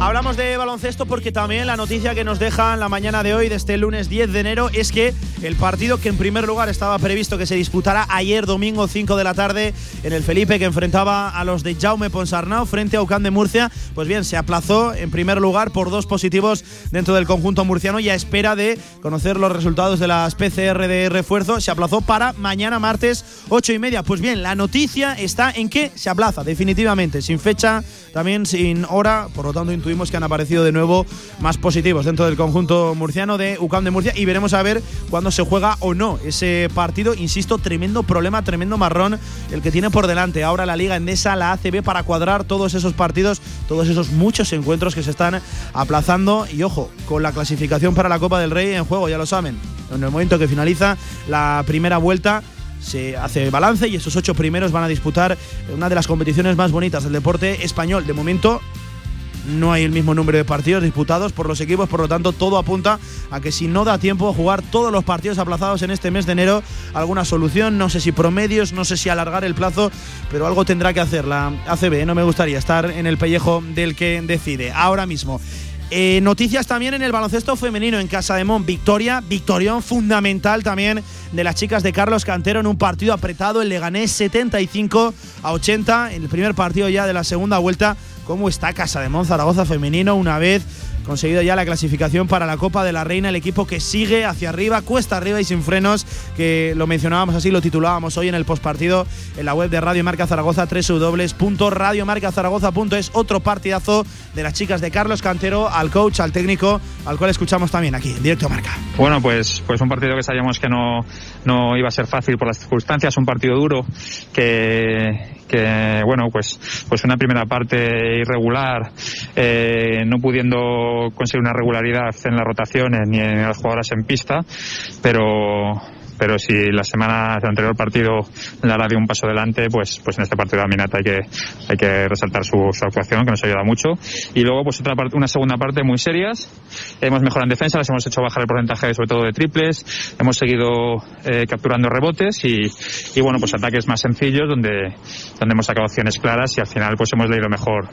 Hablamos de baloncesto porque también la noticia que nos deja en la mañana de hoy, de este lunes 10 de enero, es que el partido que en primer lugar estaba previsto que se disputara ayer domingo 5 de la tarde en el Felipe que enfrentaba a los de Jaume Ponsarnau frente a Ucán de Murcia, pues bien, se aplazó en primer lugar por dos positivos dentro del conjunto murciano y a espera de conocer los resultados de las PCR de refuerzo, se aplazó para mañana martes 8 y media. Pues bien, la noticia está en que se aplaza definitivamente, sin fecha, también sin hora, por lo tanto intuimos que han aparecido de nuevo más positivos dentro del conjunto murciano de UCAM de Murcia y veremos a ver cuándo se juega o no ese partido. Insisto, tremendo problema, tremendo marrón el que tiene por delante ahora la Liga Endesa, la ACB, para cuadrar todos esos partidos, todos esos muchos encuentros que se están aplazando. Y ojo, con la clasificación para la Copa del Rey en juego, ya lo saben. En el momento que finaliza la primera vuelta, se hace balance y esos ocho primeros van a disputar una de las competiciones más bonitas del deporte español. De momento, no hay el mismo número de partidos disputados por los equipos, por lo tanto todo apunta a que si no da tiempo a jugar todos los partidos aplazados en este mes de enero, alguna solución, no sé si promedios, no sé si alargar el plazo, pero algo tendrá que hacer la ACB, ¿eh? no me gustaría estar en el pellejo del que decide. Ahora mismo. Eh, noticias también en el baloncesto femenino en Casa de Mon. Victoria, victorión fundamental también de las chicas de Carlos Cantero en un partido apretado. El Leganés 75 a 80 en el primer partido ya de la segunda vuelta. ¿Cómo está Casa de Mon Zaragoza femenino una vez conseguido ya la clasificación para la Copa de la Reina, el equipo que sigue hacia arriba, cuesta arriba y sin frenos, que lo mencionábamos así, lo titulábamos hoy en el postpartido en la web de Radio Marca Zaragoza, www.radiomarcazaragoza.es, otro partidazo de las chicas de Carlos Cantero, al coach, al técnico, al cual escuchamos también aquí, en directo a Marca. Bueno, pues, pues un partido que sabíamos que no, no iba a ser fácil por las circunstancias, un partido duro que, que bueno, pues, pues una primera parte irregular, eh, no pudiendo conseguir una regularidad en las rotaciones ni en las jugadoras en pista, pero pero si la semana del anterior partido Lara dio un paso adelante, pues, pues en este partido de Aminata hay que, hay que resaltar su, actuación, que nos ayuda mucho. Y luego, pues otra parte, una segunda parte muy serias. Hemos mejorado en defensa, les hemos hecho bajar el porcentaje, sobre todo de triples. Hemos seguido eh, capturando rebotes y, y, bueno, pues ataques más sencillos donde, donde hemos sacado opciones claras y al final pues hemos leído mejor,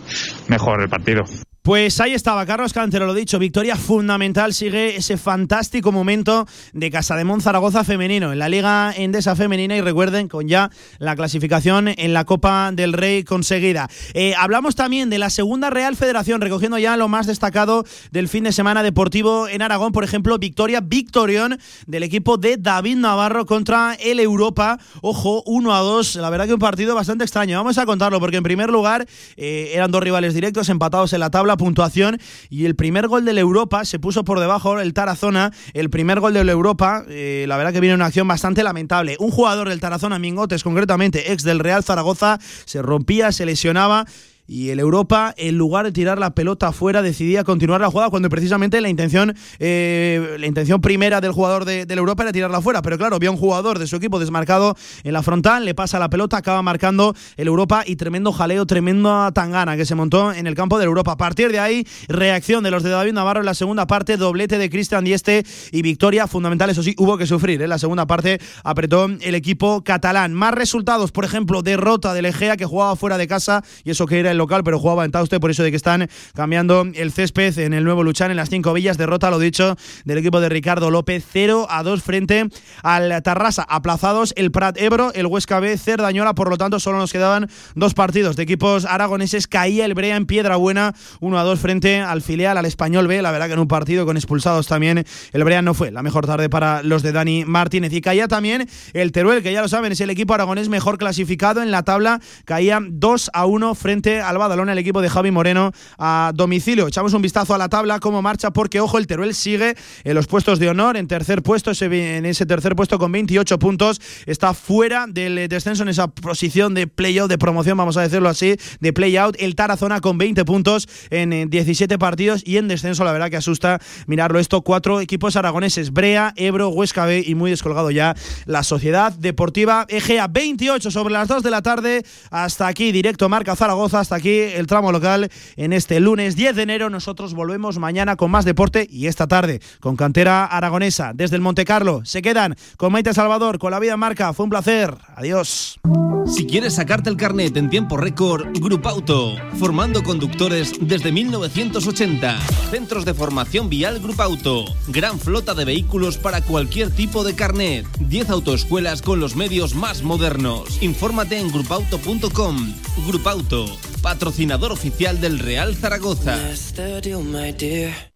mejor el partido. Pues ahí estaba Carlos Cantero, lo dicho, victoria fundamental, sigue ese fantástico momento de Casa de Zaragoza femenino en la Liga Endesa femenina y recuerden con ya la clasificación en la Copa del Rey conseguida. Eh, hablamos también de la segunda Real Federación, recogiendo ya lo más destacado del fin de semana deportivo en Aragón, por ejemplo, victoria, victorión del equipo de David Navarro contra el Europa, ojo, 1 a 2, la verdad que un partido bastante extraño, vamos a contarlo porque en primer lugar eh, eran dos rivales directos empatados en la tabla, puntuación y el primer gol del Europa se puso por debajo el Tarazona, el primer gol del Europa, eh, la verdad que viene una acción bastante lamentable. Un jugador del Tarazona, Mingotes concretamente, ex del Real Zaragoza, se rompía, se lesionaba y el Europa, en lugar de tirar la pelota afuera, decidía continuar la jugada cuando precisamente la intención, eh, la intención primera del jugador de, del Europa era tirarla afuera. Pero claro, vio un jugador de su equipo desmarcado en la frontal, le pasa la pelota, acaba marcando el Europa y tremendo jaleo, tremenda tangana que se montó en el campo del Europa. A partir de ahí, reacción de los de David Navarro en la segunda parte, doblete de Cristian Dieste y victoria fundamental. Eso sí, hubo que sufrir. En la segunda parte apretó el equipo catalán. Más resultados, por ejemplo, derrota del Egea que jugaba fuera de casa y eso que era el local, pero jugaba en Tauste, por eso de que están cambiando el césped en el nuevo Luchán en las cinco villas. Derrota, lo dicho, del equipo de Ricardo López, 0 a 2 frente al Tarrasa. Aplazados el Prat Ebro, el Huesca B, Cerdañola, por lo tanto, solo nos quedaban dos partidos de equipos aragoneses. Caía el Brea en Piedra Buena, 1 a 2 frente al filial, al Español B. La verdad que en un partido con expulsados también, el Brea no fue la mejor tarde para los de Dani Martínez. Y caía también el Teruel, que ya lo saben, es el equipo aragonés mejor clasificado en la tabla. Caía 2 a 1 frente al Badalona, el equipo de Javi Moreno a domicilio. Echamos un vistazo a la tabla, cómo marcha, porque ojo, el Teruel sigue en los puestos de honor, en tercer puesto, en ese tercer puesto con 28 puntos. Está fuera del descenso en esa posición de playout, de promoción, vamos a decirlo así, de playout. El Tarazona con 20 puntos en 17 partidos y en descenso, la verdad que asusta mirarlo esto. Cuatro equipos aragoneses, Brea, Ebro, Huesca B y muy descolgado ya la Sociedad Deportiva Egea. 28 sobre las 2 de la tarde. Hasta aquí, directo Marca Zaragoza. Hasta aquí el tramo local en este lunes 10 de enero. Nosotros volvemos mañana con más deporte y esta tarde con cantera aragonesa. Desde el Monte Carlo se quedan con Maite Salvador, con la vida marca. Fue un placer. Adiós. Si quieres sacarte el carnet en tiempo récord, Grupo Auto, formando conductores desde 1980. Centros de formación vial Grupo Auto. Gran flota de vehículos para cualquier tipo de carnet. 10 autoescuelas con los medios más modernos. Infórmate en grupauto.com. Grupo Auto, patrocinador oficial del Real Zaragoza.